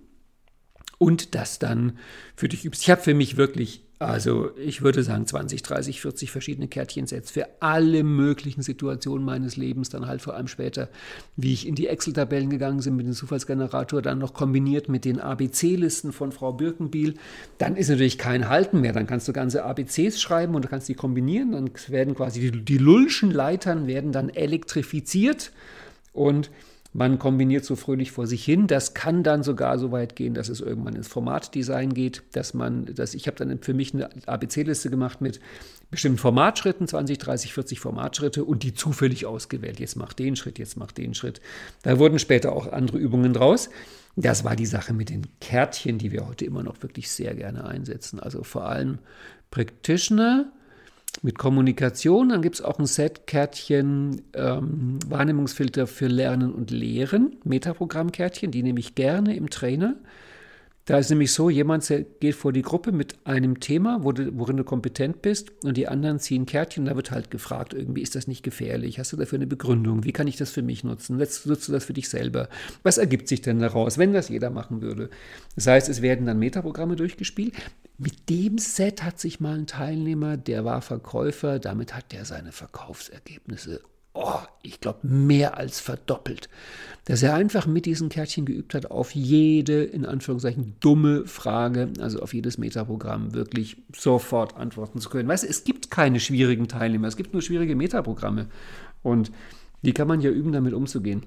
und das dann für dich übst. Ich habe für mich wirklich, also ich würde sagen 20, 30, 40 verschiedene Kärtchensets für alle möglichen Situationen meines Lebens, dann halt vor allem später, wie ich in die Excel-Tabellen gegangen bin mit dem Zufallsgenerator, dann noch kombiniert mit den ABC-Listen von Frau Birkenbiel. Dann ist natürlich kein Halten mehr, dann kannst du ganze ABCs schreiben und du kannst die kombinieren, dann werden quasi die, die Lullschen Leitern werden dann elektrifiziert und man kombiniert so fröhlich vor sich hin. Das kann dann sogar so weit gehen, dass es irgendwann ins Formatdesign geht, dass man, dass ich habe dann für mich eine ABC-Liste gemacht mit bestimmten Formatschritten, 20, 30, 40 Formatschritte und die zufällig ausgewählt. Jetzt mach den Schritt, jetzt mach den Schritt. Da wurden später auch andere Übungen draus. Das war die Sache mit den Kärtchen, die wir heute immer noch wirklich sehr gerne einsetzen. Also vor allem Practitioner, mit Kommunikation. Dann gibt es auch ein Set Kärtchen ähm, Wahrnehmungsfilter für Lernen und Lehren, Metaprogrammkärtchen, die nehme ich gerne im Trainer. Da ist nämlich so, jemand geht vor die Gruppe mit einem Thema, worin du kompetent bist, und die anderen ziehen Kärtchen. Da wird halt gefragt, irgendwie ist das nicht gefährlich? Hast du dafür eine Begründung? Wie kann ich das für mich nutzen? Nutzt du das für dich selber? Was ergibt sich denn daraus, wenn das jeder machen würde? Das heißt, es werden dann Metaprogramme durchgespielt. Mit dem Set hat sich mal ein Teilnehmer, der war Verkäufer, damit hat der seine Verkaufsergebnisse, oh, ich glaube, mehr als verdoppelt. Dass er einfach mit diesen Kärtchen geübt hat, auf jede, in Anführungszeichen, dumme Frage, also auf jedes Metaprogramm wirklich sofort antworten zu können. Weißt du, es gibt keine schwierigen Teilnehmer, es gibt nur schwierige Metaprogramme. Und die kann man ja üben, damit umzugehen.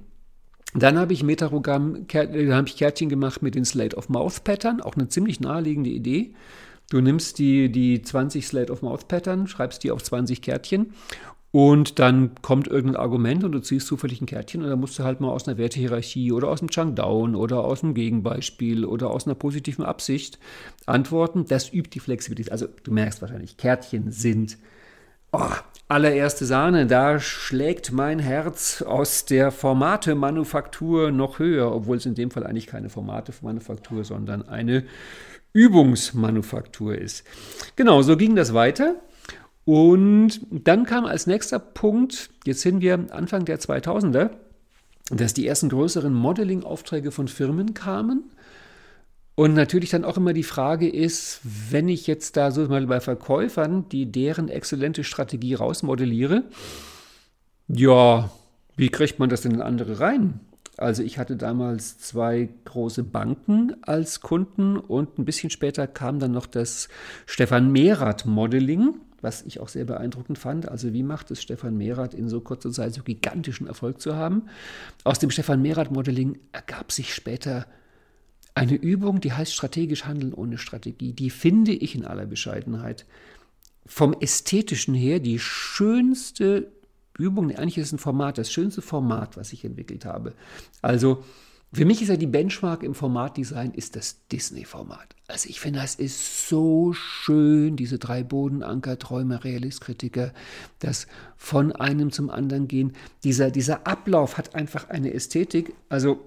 Dann habe ich Metaprogramm, äh, habe ich Kärtchen gemacht mit den Slate of Mouth Pattern, auch eine ziemlich naheliegende Idee. Du nimmst die, die 20 Slate of Mouth Pattern, schreibst die auf 20 Kärtchen und dann kommt irgendein Argument und du ziehst zufällig ein Kärtchen und dann musst du halt mal aus einer Wertehierarchie oder aus einem Chunk Down oder aus einem Gegenbeispiel oder aus einer positiven Absicht antworten. Das übt die Flexibilität. Also du merkst wahrscheinlich, Kärtchen sind oh, allererste Sahne. Da schlägt mein Herz aus der Formate-Manufaktur noch höher, obwohl es in dem Fall eigentlich keine Formate-Manufaktur, sondern eine Übungsmanufaktur ist. Genau, so ging das weiter. Und dann kam als nächster Punkt, jetzt sind wir Anfang der 2000er, dass die ersten größeren Modeling-Aufträge von Firmen kamen. Und natürlich dann auch immer die Frage ist, wenn ich jetzt da so mal bei Verkäufern, die deren exzellente Strategie rausmodelliere, ja, wie kriegt man das denn in andere rein? Also ich hatte damals zwei große Banken als Kunden und ein bisschen später kam dann noch das Stefan Mehrath Modeling, was ich auch sehr beeindruckend fand. Also wie macht es Stefan Mehrath in so kurzer Zeit so gigantischen Erfolg zu haben? Aus dem Stefan Mehrath Modeling ergab sich später eine Übung, die heißt strategisch handeln ohne Strategie. Die finde ich in aller Bescheidenheit vom ästhetischen her die schönste Übung, eigentlich ist es ein Format, das schönste Format, was ich entwickelt habe. Also für mich ist ja die Benchmark im Formatdesign ist das Disney-Format. Also ich finde, das ist so schön, diese drei Bodenanker, Träume, Realist, Kritiker, das von einem zum anderen gehen. Dieser, dieser Ablauf hat einfach eine Ästhetik. Also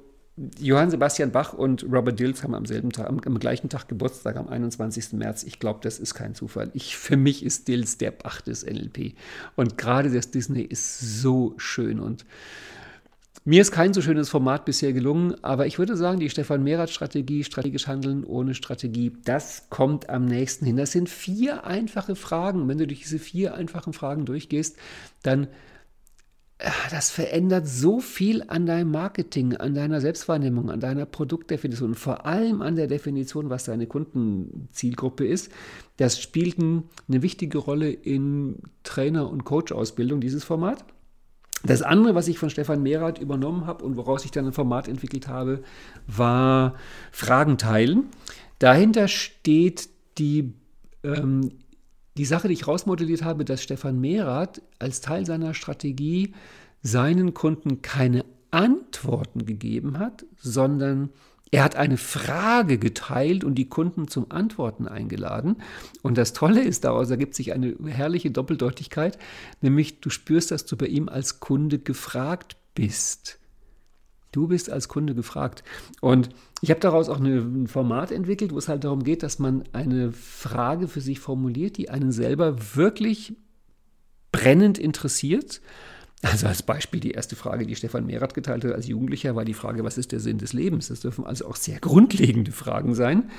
Johann Sebastian Bach und Robert Dills haben am selben Tag, am, am gleichen Tag Geburtstag, am 21. März. Ich glaube, das ist kein Zufall. Ich, für mich ist Dills der Bach des NLP. Und gerade das Disney ist so schön. Und mir ist kein so schönes Format bisher gelungen, aber ich würde sagen, die Stefan Mehrath-Strategie, strategisch handeln ohne Strategie, das kommt am nächsten hin. Das sind vier einfache Fragen. Wenn du durch diese vier einfachen Fragen durchgehst, dann Ah, das verändert so viel an deinem Marketing, an deiner Selbstwahrnehmung, an deiner Produktdefinition, vor allem an der Definition, was deine Kundenzielgruppe ist. Das spielt eine wichtige Rolle in Trainer- und Coach-Ausbildung, dieses Format. Das andere, was ich von Stefan Mehrath übernommen habe und woraus ich dann ein Format entwickelt habe, war Fragen teilen. Dahinter steht die ähm, die Sache, die ich rausmodelliert habe, dass Stefan Mehrath als Teil seiner Strategie seinen Kunden keine Antworten gegeben hat, sondern er hat eine Frage geteilt und die Kunden zum Antworten eingeladen. Und das Tolle ist, daraus ergibt sich eine herrliche Doppeldeutigkeit, nämlich du spürst, dass du bei ihm als Kunde gefragt bist. Du bist als Kunde gefragt. Und ich habe daraus auch ein Format entwickelt, wo es halt darum geht, dass man eine Frage für sich formuliert, die einen selber wirklich brennend interessiert. Also als Beispiel die erste Frage, die Stefan Mehrath geteilt hat als Jugendlicher, war die Frage, was ist der Sinn des Lebens? Das dürfen also auch sehr grundlegende Fragen sein.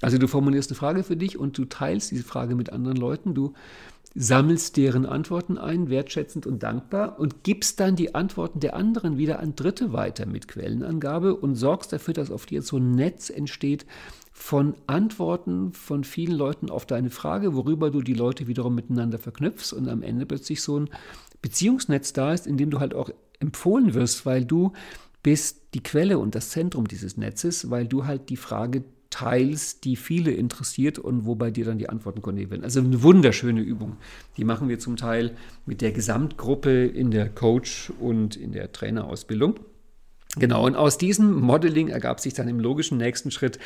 Also du formulierst eine Frage für dich und du teilst diese Frage mit anderen Leuten. Du sammelst deren Antworten ein, wertschätzend und dankbar und gibst dann die Antworten der anderen wieder an Dritte weiter mit Quellenangabe und sorgst dafür, dass auf dir so ein Netz entsteht von Antworten von vielen Leuten auf deine Frage, worüber du die Leute wiederum miteinander verknüpfst und am Ende plötzlich so ein Beziehungsnetz da ist, in dem du halt auch empfohlen wirst, weil du bist die Quelle und das Zentrum dieses Netzes, weil du halt die Frage teils, die viele interessiert und wo bei dir dann die Antworten koordiniert werden. Also eine wunderschöne Übung. Die machen wir zum Teil mit der Gesamtgruppe in der Coach- und in der Trainerausbildung. Genau, und aus diesem Modeling ergab sich dann im logischen nächsten Schritt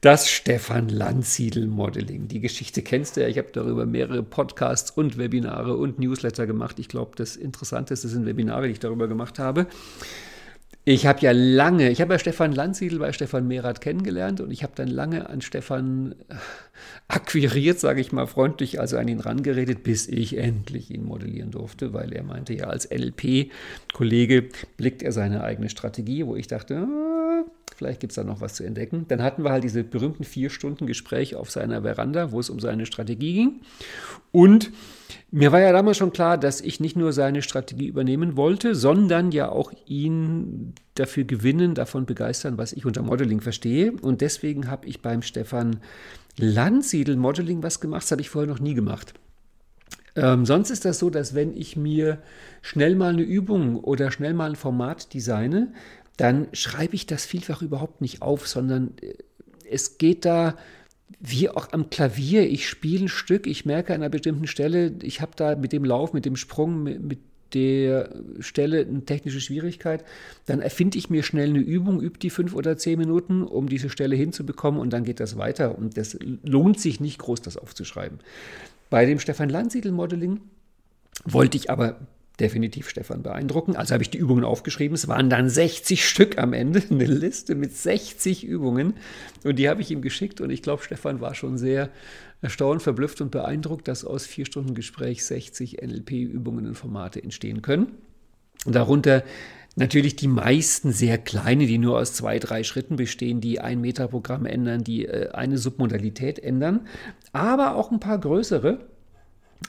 das Stefan Landsiedel Modeling. Die Geschichte kennst du ja, ich habe darüber mehrere Podcasts und Webinare und Newsletter gemacht. Ich glaube, das Interessanteste sind Webinare, die ich darüber gemacht habe. Ich habe ja lange, ich habe ja Stefan Landsiedel bei Stefan Mehrath kennengelernt und ich habe dann lange an Stefan äh, akquiriert, sage ich mal freundlich, also an ihn rangeredet, bis ich endlich ihn modellieren durfte, weil er meinte, ja, als LP-Kollege blickt er seine eigene Strategie, wo ich dachte, ah, vielleicht gibt es da noch was zu entdecken. Dann hatten wir halt diese berühmten vier Stunden Gespräch auf seiner Veranda, wo es um seine Strategie ging. Und mir war ja damals schon klar, dass ich nicht nur seine Strategie übernehmen wollte, sondern ja auch ihn dafür gewinnen, davon begeistern, was ich unter Modeling verstehe. Und deswegen habe ich beim Stefan Landsiedel Modeling was gemacht, das habe ich vorher noch nie gemacht. Ähm, sonst ist das so, dass wenn ich mir schnell mal eine Übung oder schnell mal ein Format designe, dann schreibe ich das vielfach überhaupt nicht auf, sondern äh, es geht da wie auch am Klavier, ich spiele ein Stück, ich merke an einer bestimmten Stelle, ich habe da mit dem Lauf, mit dem Sprung, mit, mit der Stelle eine technische Schwierigkeit, dann erfinde ich mir schnell eine Übung, übe die fünf oder zehn Minuten, um diese Stelle hinzubekommen und dann geht das weiter. Und das lohnt sich nicht groß, das aufzuschreiben. Bei dem Stefan Landsiedel Modeling wollte ich aber definitiv Stefan beeindrucken. Also habe ich die Übungen aufgeschrieben. Es waren dann 60 Stück am Ende, eine Liste mit 60 Übungen. Und die habe ich ihm geschickt. Und ich glaube, Stefan war schon sehr erstaunt, verblüfft und beeindruckt, dass aus vier Stunden Gespräch 60 NLP-Übungen und Formate entstehen können. Darunter natürlich die meisten sehr kleine, die nur aus zwei, drei Schritten bestehen, die ein Metaprogramm ändern, die äh, eine Submodalität ändern, aber auch ein paar größere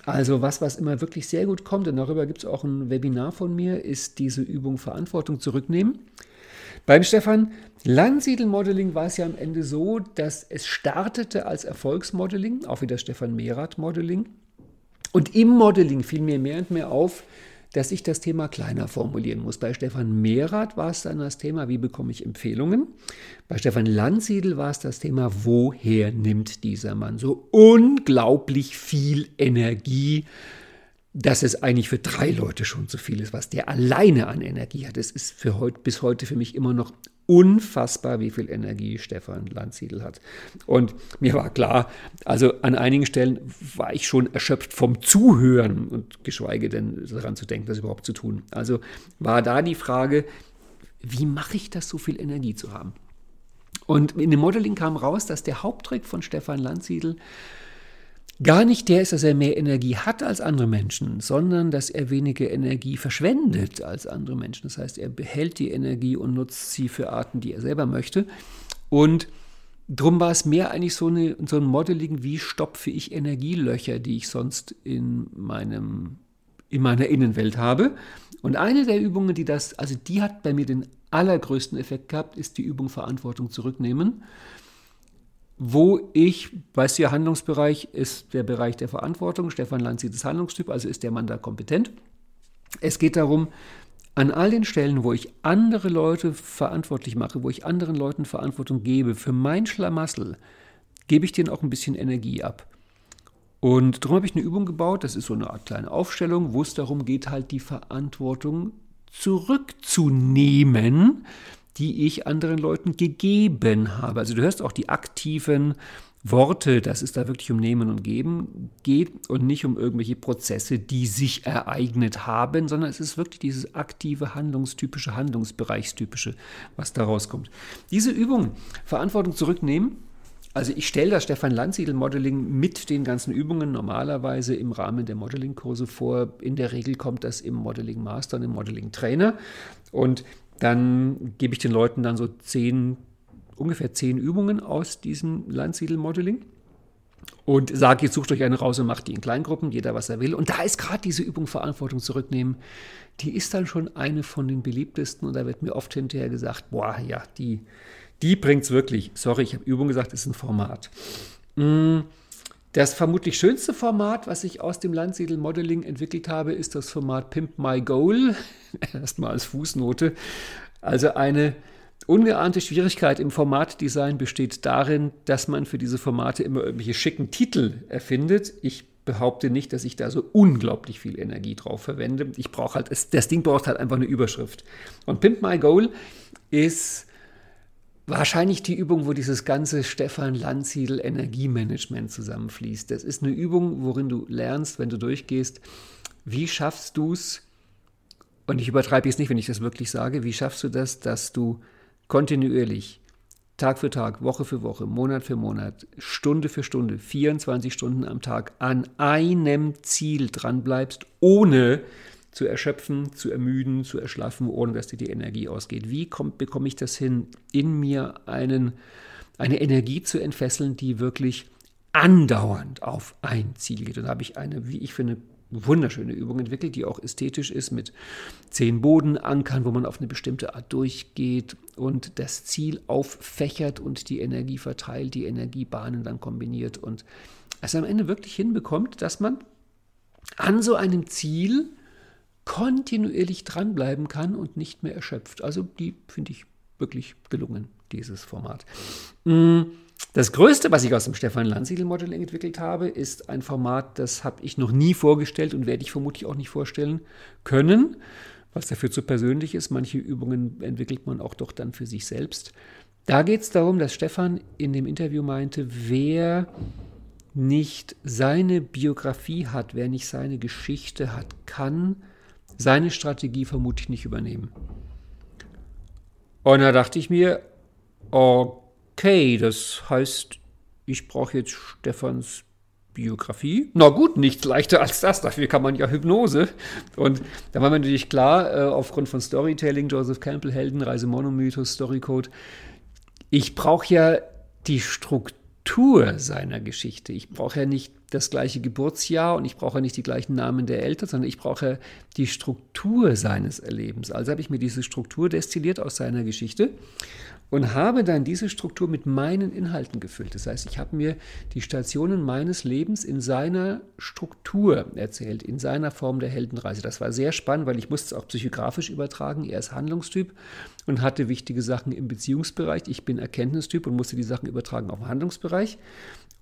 also was, was immer wirklich sehr gut kommt, und darüber gibt es auch ein Webinar von mir, ist diese Übung Verantwortung zurücknehmen. Beim Stefan Landsiedel Modeling war es ja am Ende so, dass es startete als Erfolgsmodeling, auch wieder Stefan Mehrath Modeling. Und im Modeling fiel mir mehr und mehr auf, dass ich das Thema kleiner formulieren muss. Bei Stefan Mehrath war es dann das Thema, wie bekomme ich Empfehlungen. Bei Stefan Landsiedel war es das Thema, woher nimmt dieser Mann so unglaublich viel Energie, dass es eigentlich für drei Leute schon zu viel ist, was der alleine an Energie hat. Es ist für heute, bis heute für mich immer noch unfassbar, wie viel Energie Stefan Landsiedel hat. Und mir war klar, also an einigen Stellen war ich schon erschöpft vom Zuhören und geschweige denn daran zu denken, das überhaupt zu tun. Also war da die Frage, wie mache ich das, so viel Energie zu haben? Und in dem Modeling kam raus, dass der Haupttrick von Stefan Landsiedel gar nicht der ist, dass er mehr Energie hat als andere Menschen, sondern dass er weniger Energie verschwendet als andere Menschen. Das heißt, er behält die Energie und nutzt sie für Arten, die er selber möchte. Und drum war es mehr eigentlich so, eine, so ein Modeling, wie stopfe ich Energielöcher, die ich sonst in, meinem, in meiner Innenwelt habe. Und eine der Übungen, die das, also die hat bei mir den allergrößten Effekt gehabt, ist die Übung Verantwortung zurücknehmen wo ich, weißt du ja, Handlungsbereich ist der Bereich der Verantwortung. Stefan Land sieht das Handlungstyp, also ist der Mann da kompetent. Es geht darum, an all den Stellen, wo ich andere Leute verantwortlich mache, wo ich anderen Leuten Verantwortung gebe, für mein Schlamassel, gebe ich denen auch ein bisschen Energie ab. Und darum habe ich eine Übung gebaut, das ist so eine Art kleine Aufstellung, wo es darum geht, halt die Verantwortung zurückzunehmen die ich anderen Leuten gegeben habe. Also du hörst auch die aktiven Worte, dass es da wirklich um Nehmen und Geben geht und nicht um irgendwelche Prozesse, die sich ereignet haben, sondern es ist wirklich dieses aktive, handlungstypische, handlungsbereichstypische, was da rauskommt. Diese Übung, Verantwortung zurücknehmen, also ich stelle das Stefan Landsiedel Modeling mit den ganzen Übungen normalerweise im Rahmen der Modeling-Kurse vor. In der Regel kommt das im Modeling Master und im Modeling Trainer. Und dann gebe ich den Leuten dann so zehn, ungefähr zehn Übungen aus diesem Landsiedel-Modeling und sage, jetzt sucht euch eine raus und macht die in Kleingruppen, jeder was er will. Und da ist gerade diese Übung Verantwortung zurücknehmen, die ist dann schon eine von den beliebtesten und da wird mir oft hinterher gesagt, boah, ja, die, die bringt es wirklich. Sorry, ich habe Übung gesagt, ist ein Format. Mm, das vermutlich schönste Format, was ich aus dem Landsiedel-Modeling entwickelt habe, ist das Format Pimp My Goal. Erstmal als Fußnote. Also eine ungeahnte Schwierigkeit im Formatdesign besteht darin, dass man für diese Formate immer irgendwelche schicken Titel erfindet. Ich behaupte nicht, dass ich da so unglaublich viel Energie drauf verwende. Ich brauche halt, das Ding braucht halt einfach eine Überschrift. Und Pimp My Goal ist wahrscheinlich die Übung, wo dieses ganze Stefan Landsiedel Energiemanagement zusammenfließt. Das ist eine Übung, worin du lernst, wenn du durchgehst, wie schaffst du es, und ich übertreibe jetzt nicht, wenn ich das wirklich sage, wie schaffst du das, dass du kontinuierlich Tag für Tag, Woche für Woche, Monat für Monat, Stunde für Stunde, 24 Stunden am Tag an einem Ziel dranbleibst, ohne zu erschöpfen, zu ermüden, zu erschlaffen, ohne dass dir die Energie ausgeht. Wie kommt, bekomme ich das hin, in mir einen, eine Energie zu entfesseln, die wirklich andauernd auf ein Ziel geht? Und da habe ich eine, wie ich finde, wunderschöne Übung entwickelt, die auch ästhetisch ist mit zehn Bodenankern, wo man auf eine bestimmte Art durchgeht und das Ziel auffächert und die Energie verteilt, die Energiebahnen dann kombiniert und es am Ende wirklich hinbekommt, dass man an so einem Ziel kontinuierlich dranbleiben kann und nicht mehr erschöpft. Also die finde ich wirklich gelungen, dieses Format. Mm, das Größte, was ich aus dem Stefan Landsiedel Modeling entwickelt habe, ist ein Format, das habe ich noch nie vorgestellt und werde ich vermutlich auch nicht vorstellen können, was dafür zu persönlich ist. Manche Übungen entwickelt man auch doch dann für sich selbst. Da geht es darum, dass Stefan in dem Interview meinte, wer nicht seine Biografie hat, wer nicht seine Geschichte hat, kann seine Strategie vermutlich nicht übernehmen. Und da dachte ich mir, okay, das heißt, ich brauche jetzt Stefans Biografie. Na gut, nichts leichter als das. Dafür kann man ja Hypnose. Und da war mir natürlich klar, äh, aufgrund von Storytelling, Joseph Campbell, Heldenreise, Monomythos, Storycode, ich brauche ja die Struktur seiner Geschichte. Ich brauche ja nicht das gleiche Geburtsjahr und ich brauche nicht die gleichen Namen der Eltern, sondern ich brauche die Struktur seines Erlebens. Also habe ich mir diese Struktur destilliert aus seiner Geschichte und habe dann diese Struktur mit meinen Inhalten gefüllt. Das heißt, ich habe mir die Stationen meines Lebens in seiner Struktur erzählt, in seiner Form der Heldenreise. Das war sehr spannend, weil ich musste es auch psychografisch übertragen. Er ist Handlungstyp und hatte wichtige Sachen im Beziehungsbereich. Ich bin Erkenntnistyp und musste die Sachen übertragen auf den Handlungsbereich.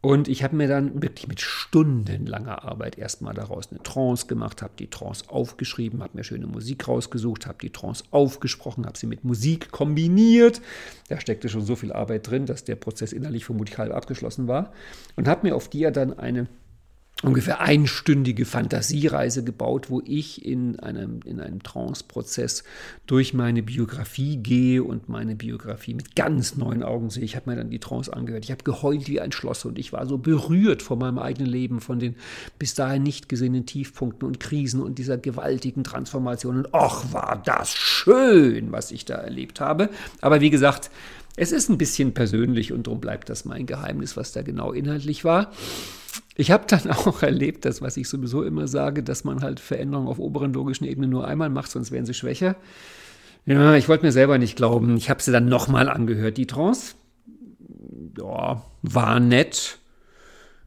Und ich habe mir dann wirklich mit stundenlanger Arbeit erstmal daraus eine Trance gemacht, habe die Trance aufgeschrieben, habe mir schöne Musik rausgesucht, habe die Trance aufgesprochen, habe sie mit Musik kombiniert. Da steckte schon so viel Arbeit drin, dass der Prozess innerlich vermutlich halb abgeschlossen war. Und habe mir auf die ja dann eine ungefähr einstündige Fantasiereise gebaut, wo ich in einem, in einem Trance-Prozess durch meine Biografie gehe und meine Biografie mit ganz neuen Augen sehe. Ich habe mir dann die Trance angehört. Ich habe geheult wie ein Schloss und ich war so berührt von meinem eigenen Leben, von den bis dahin nicht gesehenen Tiefpunkten und Krisen und dieser gewaltigen Transformation. Und ach, war das schön, was ich da erlebt habe. Aber wie gesagt, es ist ein bisschen persönlich und darum bleibt das mein Geheimnis, was da genau inhaltlich war. Ich habe dann auch erlebt, das, was ich sowieso immer sage, dass man halt Veränderungen auf oberen logischen Ebenen nur einmal macht, sonst werden sie schwächer. Ja, ich wollte mir selber nicht glauben. Ich habe sie dann nochmal angehört, die Trance. Ja, war nett.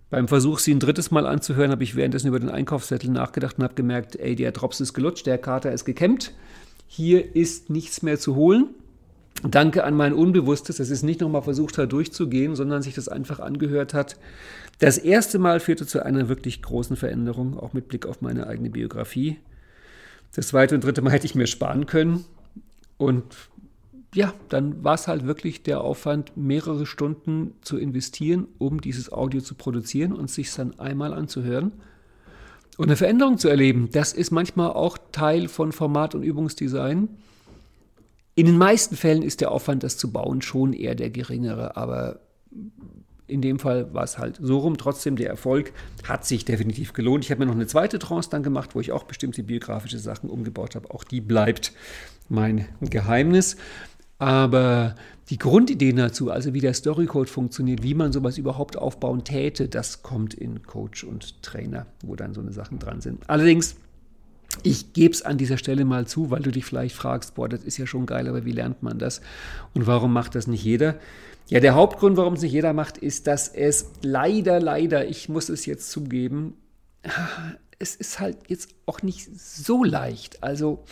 Beim Versuch, sie ein drittes Mal anzuhören, habe ich währenddessen über den Einkaufszettel nachgedacht und habe gemerkt, ey, der Drops ist gelutscht, der Kater ist gekämmt. Hier ist nichts mehr zu holen. Danke an mein Unbewusstes, dass es nicht nochmal versucht hat durchzugehen, sondern sich das einfach angehört hat. Das erste Mal führte zu einer wirklich großen Veränderung, auch mit Blick auf meine eigene Biografie. Das zweite und dritte Mal hätte ich mir sparen können. Und ja, dann war es halt wirklich der Aufwand, mehrere Stunden zu investieren, um dieses Audio zu produzieren und sich dann einmal anzuhören. Und eine Veränderung zu erleben, das ist manchmal auch Teil von Format- und Übungsdesign. In den meisten Fällen ist der Aufwand, das zu bauen, schon eher der geringere, aber in dem Fall war es halt so rum. Trotzdem, der Erfolg hat sich definitiv gelohnt. Ich habe mir noch eine zweite Trance dann gemacht, wo ich auch bestimmte biografische Sachen umgebaut habe. Auch die bleibt mein Geheimnis. Aber die Grundidee dazu, also wie der Storycode funktioniert, wie man sowas überhaupt aufbauen täte, das kommt in Coach und Trainer, wo dann so eine Sachen dran sind. Allerdings, ich gebe es an dieser Stelle mal zu, weil du dich vielleicht fragst, boah, das ist ja schon geil, aber wie lernt man das? Und warum macht das nicht jeder? Ja, der Hauptgrund, warum es nicht jeder macht, ist, dass es leider, leider, ich muss es jetzt zugeben, es ist halt jetzt auch nicht so leicht. Also,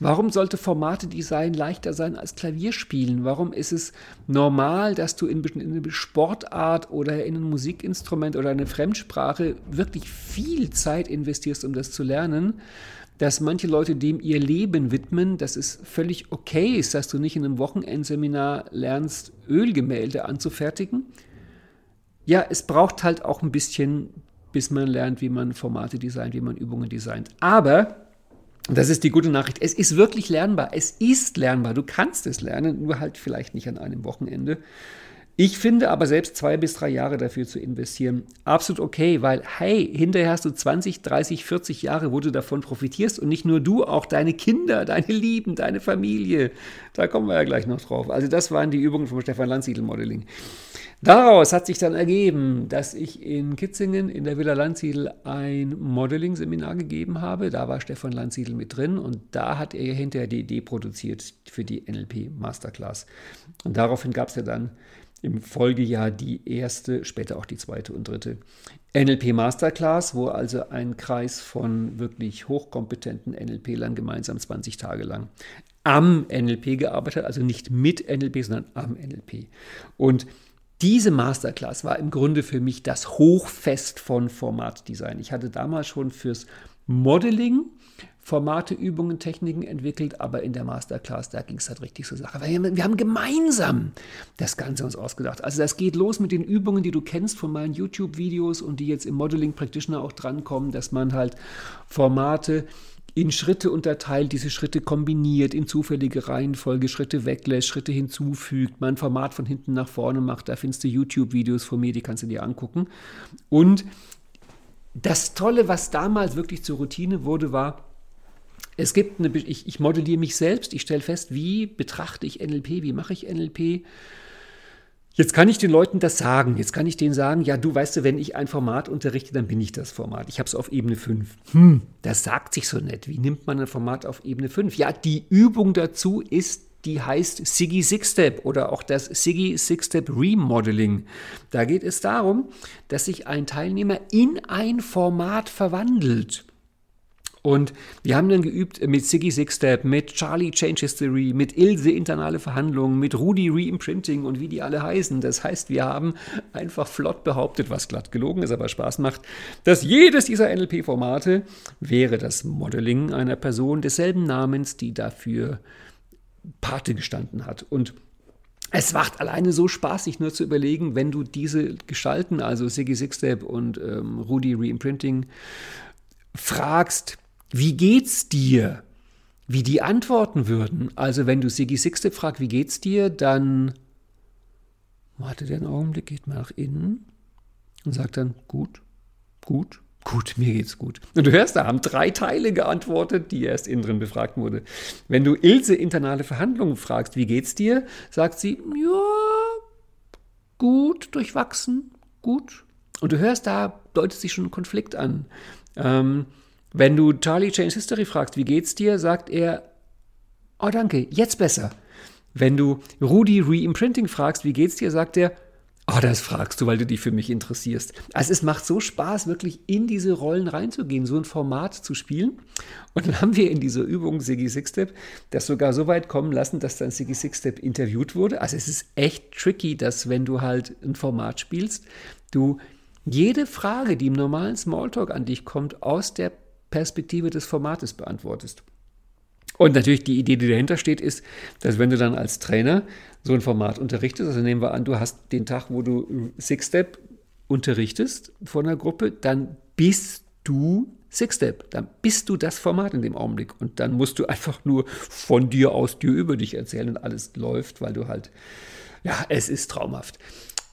warum sollte Formate-Design leichter sein als Klavierspielen? Warum ist es normal, dass du in, in eine Sportart oder in ein Musikinstrument oder eine Fremdsprache wirklich viel Zeit investierst, um das zu lernen? dass manche Leute dem ihr Leben widmen, dass es völlig okay ist, dass du nicht in einem Wochenendseminar lernst, Ölgemälde anzufertigen. Ja, es braucht halt auch ein bisschen, bis man lernt, wie man Formate designt, wie man Übungen designt. Aber das ist die gute Nachricht. Es ist wirklich lernbar. Es ist lernbar. Du kannst es lernen, nur halt vielleicht nicht an einem Wochenende. Ich finde aber selbst zwei bis drei Jahre dafür zu investieren absolut okay, weil hey, hinterher hast du 20, 30, 40 Jahre, wo du davon profitierst und nicht nur du, auch deine Kinder, deine Lieben, deine Familie. Da kommen wir ja gleich noch drauf. Also das waren die Übungen vom Stefan Landsiedel Modeling. Daraus hat sich dann ergeben, dass ich in Kitzingen in der Villa Landsiedel ein Modeling-Seminar gegeben habe. Da war Stefan Landsiedel mit drin und da hat er hinterher die Idee produziert für die NLP Masterclass. Und daraufhin gab es ja dann im Folgejahr die erste, später auch die zweite und dritte NLP Masterclass, wo also ein Kreis von wirklich hochkompetenten NLP-Lern gemeinsam 20 Tage lang am NLP gearbeitet hat, also nicht mit NLP, sondern am NLP. Und diese Masterclass war im Grunde für mich das Hochfest von Formatdesign. Ich hatte damals schon fürs Modeling Formate, Übungen, Techniken entwickelt, aber in der Masterclass, da ging es halt richtig zur Sache. Weil wir haben gemeinsam das Ganze uns ausgedacht. Also das geht los mit den Übungen, die du kennst von meinen YouTube-Videos und die jetzt im Modeling Practitioner auch drankommen, dass man halt Formate in Schritte unterteilt, diese Schritte kombiniert, in zufällige Reihenfolge Schritte weglässt, Schritte hinzufügt, man ein Format von hinten nach vorne macht. Da findest du YouTube-Videos von mir, die kannst du dir angucken. Und das Tolle, was damals wirklich zur Routine wurde, war, es gibt eine, ich, ich modelliere mich selbst, ich stelle fest, wie betrachte ich NLP, wie mache ich NLP. Jetzt kann ich den Leuten das sagen. Jetzt kann ich denen sagen, ja, du weißt du, wenn ich ein Format unterrichte, dann bin ich das Format. Ich habe es auf Ebene 5. Hm, das sagt sich so nett. Wie nimmt man ein Format auf Ebene 5? Ja, die Übung dazu ist, die heißt Siggy Six Step oder auch das Siggy Six Step Remodeling. Da geht es darum, dass sich ein Teilnehmer in ein Format verwandelt. Und wir haben dann geübt mit Siggy Six Step, mit Charlie Change History, mit Ilse Internale Verhandlungen, mit Rudi Reimprinting und wie die alle heißen. Das heißt, wir haben einfach flott behauptet, was glatt gelogen ist, aber Spaß macht, dass jedes dieser NLP-Formate wäre das Modeling einer Person desselben Namens, die dafür Pate gestanden hat. Und es macht alleine so Spaß, sich nur zu überlegen, wenn du diese Gestalten, also Siggy Six Step und ähm, Rudi Reimprinting, fragst, wie geht's dir? Wie die antworten würden. Also wenn du Siggy Sixte fragst, wie geht's dir, dann warte den Augenblick, geht mal nach innen und sagt dann gut, gut, gut, mir geht's gut. Und du hörst, da haben drei Teile geantwortet, die erst innen drin befragt wurde. Wenn du Ilse internale Verhandlungen fragst, wie geht's dir, sagt sie, ja, gut, durchwachsen, gut. Und du hörst, da deutet sich schon ein Konflikt an. Ähm, wenn du Charlie Change History fragst, wie geht's dir, sagt er, oh danke, jetzt besser. Wenn du Rudi Reimprinting fragst, wie geht's dir, sagt er, oh, das fragst du, weil du dich für mich interessierst. Also es macht so Spaß, wirklich in diese Rollen reinzugehen, so ein Format zu spielen. Und dann haben wir in dieser Übung Siggy Sixstep das sogar so weit kommen lassen, dass dann Siggy Sixstep interviewt wurde. Also es ist echt tricky, dass wenn du halt ein Format spielst, du jede Frage, die im normalen Smalltalk an dich kommt, aus der Perspektive des Formates beantwortest. Und natürlich die Idee, die dahinter steht, ist, dass wenn du dann als Trainer so ein Format unterrichtest, also nehmen wir an, du hast den Tag, wo du Six Step unterrichtest von einer Gruppe, dann bist du Six Step, dann bist du das Format in dem Augenblick und dann musst du einfach nur von dir aus dir über dich erzählen und alles läuft, weil du halt, ja, es ist traumhaft.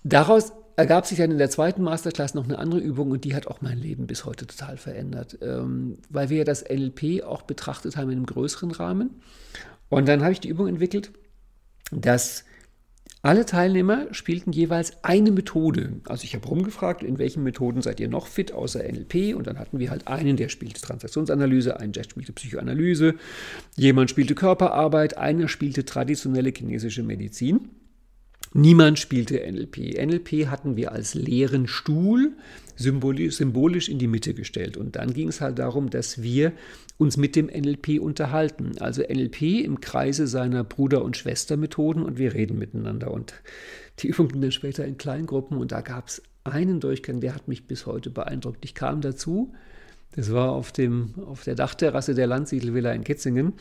Daraus ergab sich dann in der zweiten Masterclass noch eine andere Übung und die hat auch mein Leben bis heute total verändert, ähm, weil wir ja das NLP auch betrachtet haben in einem größeren Rahmen. Und dann habe ich die Übung entwickelt, dass alle Teilnehmer spielten jeweils eine Methode. Also ich habe rumgefragt, in welchen Methoden seid ihr noch fit außer NLP? Und dann hatten wir halt einen, der spielte Transaktionsanalyse, einen, der spielte Psychoanalyse, jemand spielte Körperarbeit, einer spielte traditionelle chinesische Medizin. Niemand spielte NLP. NLP hatten wir als leeren Stuhl symbolisch in die Mitte gestellt. Und dann ging es halt darum, dass wir uns mit dem NLP unterhalten. Also NLP im Kreise seiner Bruder- und Schwestermethoden und wir reden miteinander. Und die Übung ging dann später in Kleingruppen und da gab es einen Durchgang, der hat mich bis heute beeindruckt. Ich kam dazu, das war auf, dem, auf der Dachterrasse der Landsiedelvilla in Ketzingen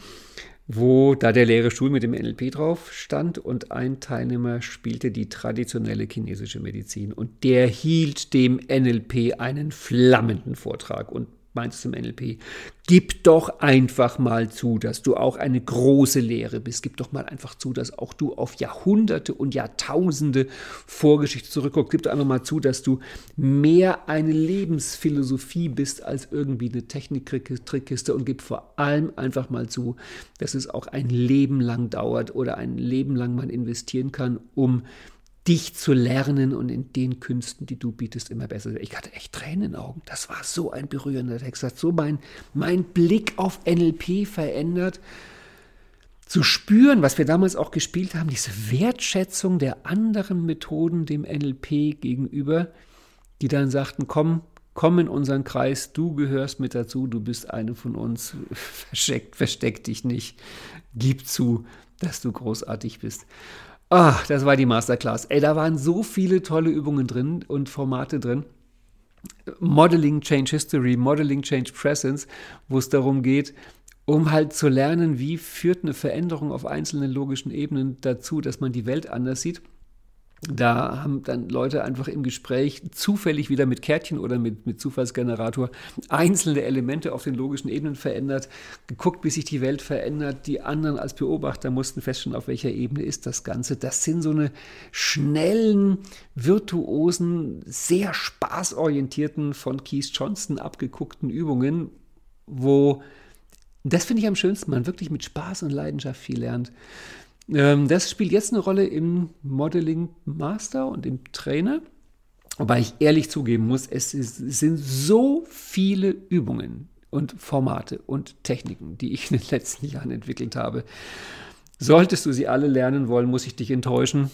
wo da der leere Stuhl mit dem NLP drauf stand und ein Teilnehmer spielte die traditionelle chinesische Medizin und der hielt dem NLP einen flammenden Vortrag und meinst zum NLP, gib doch einfach mal zu, dass du auch eine große Lehre bist. Gib doch mal einfach zu, dass auch du auf Jahrhunderte und Jahrtausende Vorgeschichte zurückguckst. Gib doch einfach mal zu, dass du mehr eine Lebensphilosophie bist als irgendwie eine Technik-Trickkiste und gib vor allem einfach mal zu, dass es auch ein Leben lang dauert oder ein Leben lang man investieren kann, um dich zu lernen und in den Künsten, die du bietest, immer besser. Ich hatte echt Tränen in den Augen. Das war so ein berührender Text. Das hat so mein, mein Blick auf NLP verändert. Zu spüren, was wir damals auch gespielt haben, diese Wertschätzung der anderen Methoden dem NLP gegenüber, die dann sagten, komm, komm in unseren Kreis, du gehörst mit dazu, du bist eine von uns, versteck, versteck dich nicht, gib zu, dass du großartig bist. Ah, das war die Masterclass. Ey, da waren so viele tolle Übungen drin und Formate drin. Modeling Change History, Modeling Change Presence, wo es darum geht, um halt zu lernen, wie führt eine Veränderung auf einzelnen logischen Ebenen dazu, dass man die Welt anders sieht. Da haben dann Leute einfach im Gespräch zufällig wieder mit Kärtchen oder mit, mit Zufallsgenerator einzelne Elemente auf den logischen Ebenen verändert, geguckt, wie sich die Welt verändert. Die anderen als Beobachter mussten feststellen, auf welcher Ebene ist das Ganze. Das sind so eine schnellen, virtuosen, sehr spaßorientierten, von Keith Johnston abgeguckten Übungen, wo, das finde ich am schönsten, man wirklich mit Spaß und Leidenschaft viel lernt. Ähm, das spielt jetzt eine Rolle im Modeling Master und im Trainer. Wobei ich ehrlich zugeben muss, es, ist, es sind so viele Übungen und Formate und Techniken, die ich in den letzten Jahren entwickelt habe. Solltest du sie alle lernen wollen, muss ich dich enttäuschen.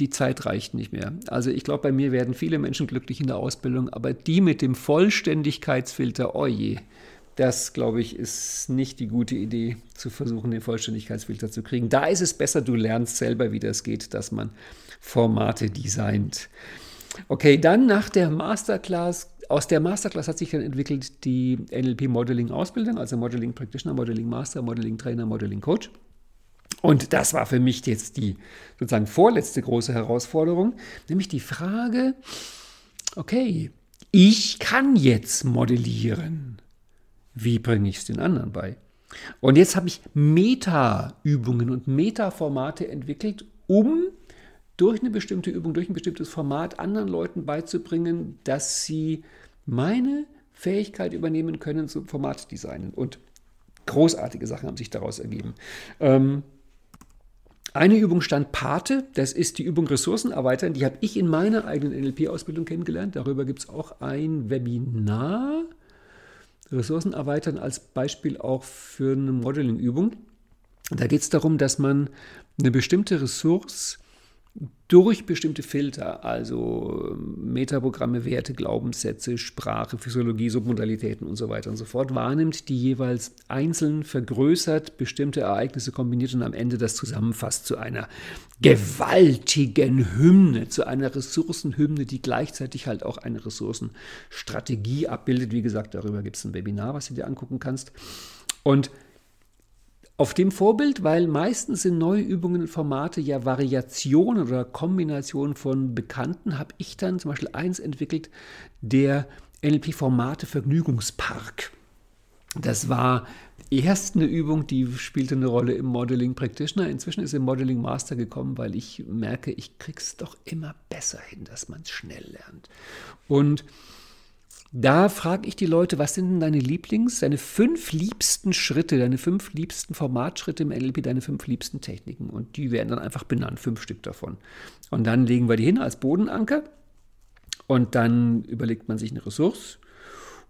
Die Zeit reicht nicht mehr. Also ich glaube, bei mir werden viele Menschen glücklich in der Ausbildung, aber die mit dem Vollständigkeitsfilter, oh je, das, glaube ich, ist nicht die gute Idee, zu versuchen, den Vollständigkeitsfilter zu kriegen. Da ist es besser, du lernst selber, wie das geht, dass man Formate designt. Okay, dann nach der Masterclass, aus der Masterclass hat sich dann entwickelt die NLP Modeling Ausbildung, also Modeling Practitioner, Modeling Master, Modeling Trainer, Modeling Coach. Und das war für mich jetzt die sozusagen vorletzte große Herausforderung, nämlich die Frage, okay, ich kann jetzt modellieren. Wie bringe ich es den anderen bei? Und jetzt habe ich Meta-Übungen und Meta-Formate entwickelt, um durch eine bestimmte Übung, durch ein bestimmtes Format anderen Leuten beizubringen, dass sie meine Fähigkeit übernehmen können zum Formatdesignen. Und großartige Sachen haben sich daraus ergeben. Ähm, eine Übung stand Pate, das ist die Übung Ressourcen erweitern. Die habe ich in meiner eigenen NLP-Ausbildung kennengelernt. Darüber gibt es auch ein Webinar. Ressourcen erweitern als Beispiel auch für eine Modeling-Übung. Da geht es darum, dass man eine bestimmte Ressource durch bestimmte Filter, also ähm, Metaprogramme, Werte, Glaubenssätze, Sprache, Physiologie, Submodalitäten und so weiter und so fort wahrnimmt, die jeweils einzeln vergrößert, bestimmte Ereignisse kombiniert und am Ende das zusammenfasst zu einer gewaltigen Hymne, zu einer Ressourcenhymne, die gleichzeitig halt auch eine Ressourcenstrategie abbildet. Wie gesagt, darüber gibt es ein Webinar, was du dir angucken kannst. Und auf dem Vorbild, weil meistens sind neue Übungen und Formate ja Variationen oder Kombinationen von Bekannten, habe ich dann zum Beispiel eins entwickelt, der NLP-Formate Vergnügungspark. Das war erst eine Übung, die spielte eine Rolle im Modeling Practitioner. Inzwischen ist im Modeling Master gekommen, weil ich merke, ich krieg's doch immer besser hin, dass man es schnell lernt. Und da frage ich die Leute, was sind denn deine Lieblings-, deine fünf liebsten Schritte, deine fünf liebsten Formatschritte im NLP, deine fünf liebsten Techniken? Und die werden dann einfach benannt, fünf Stück davon. Und dann legen wir die hin als Bodenanker. Und dann überlegt man sich eine Ressource.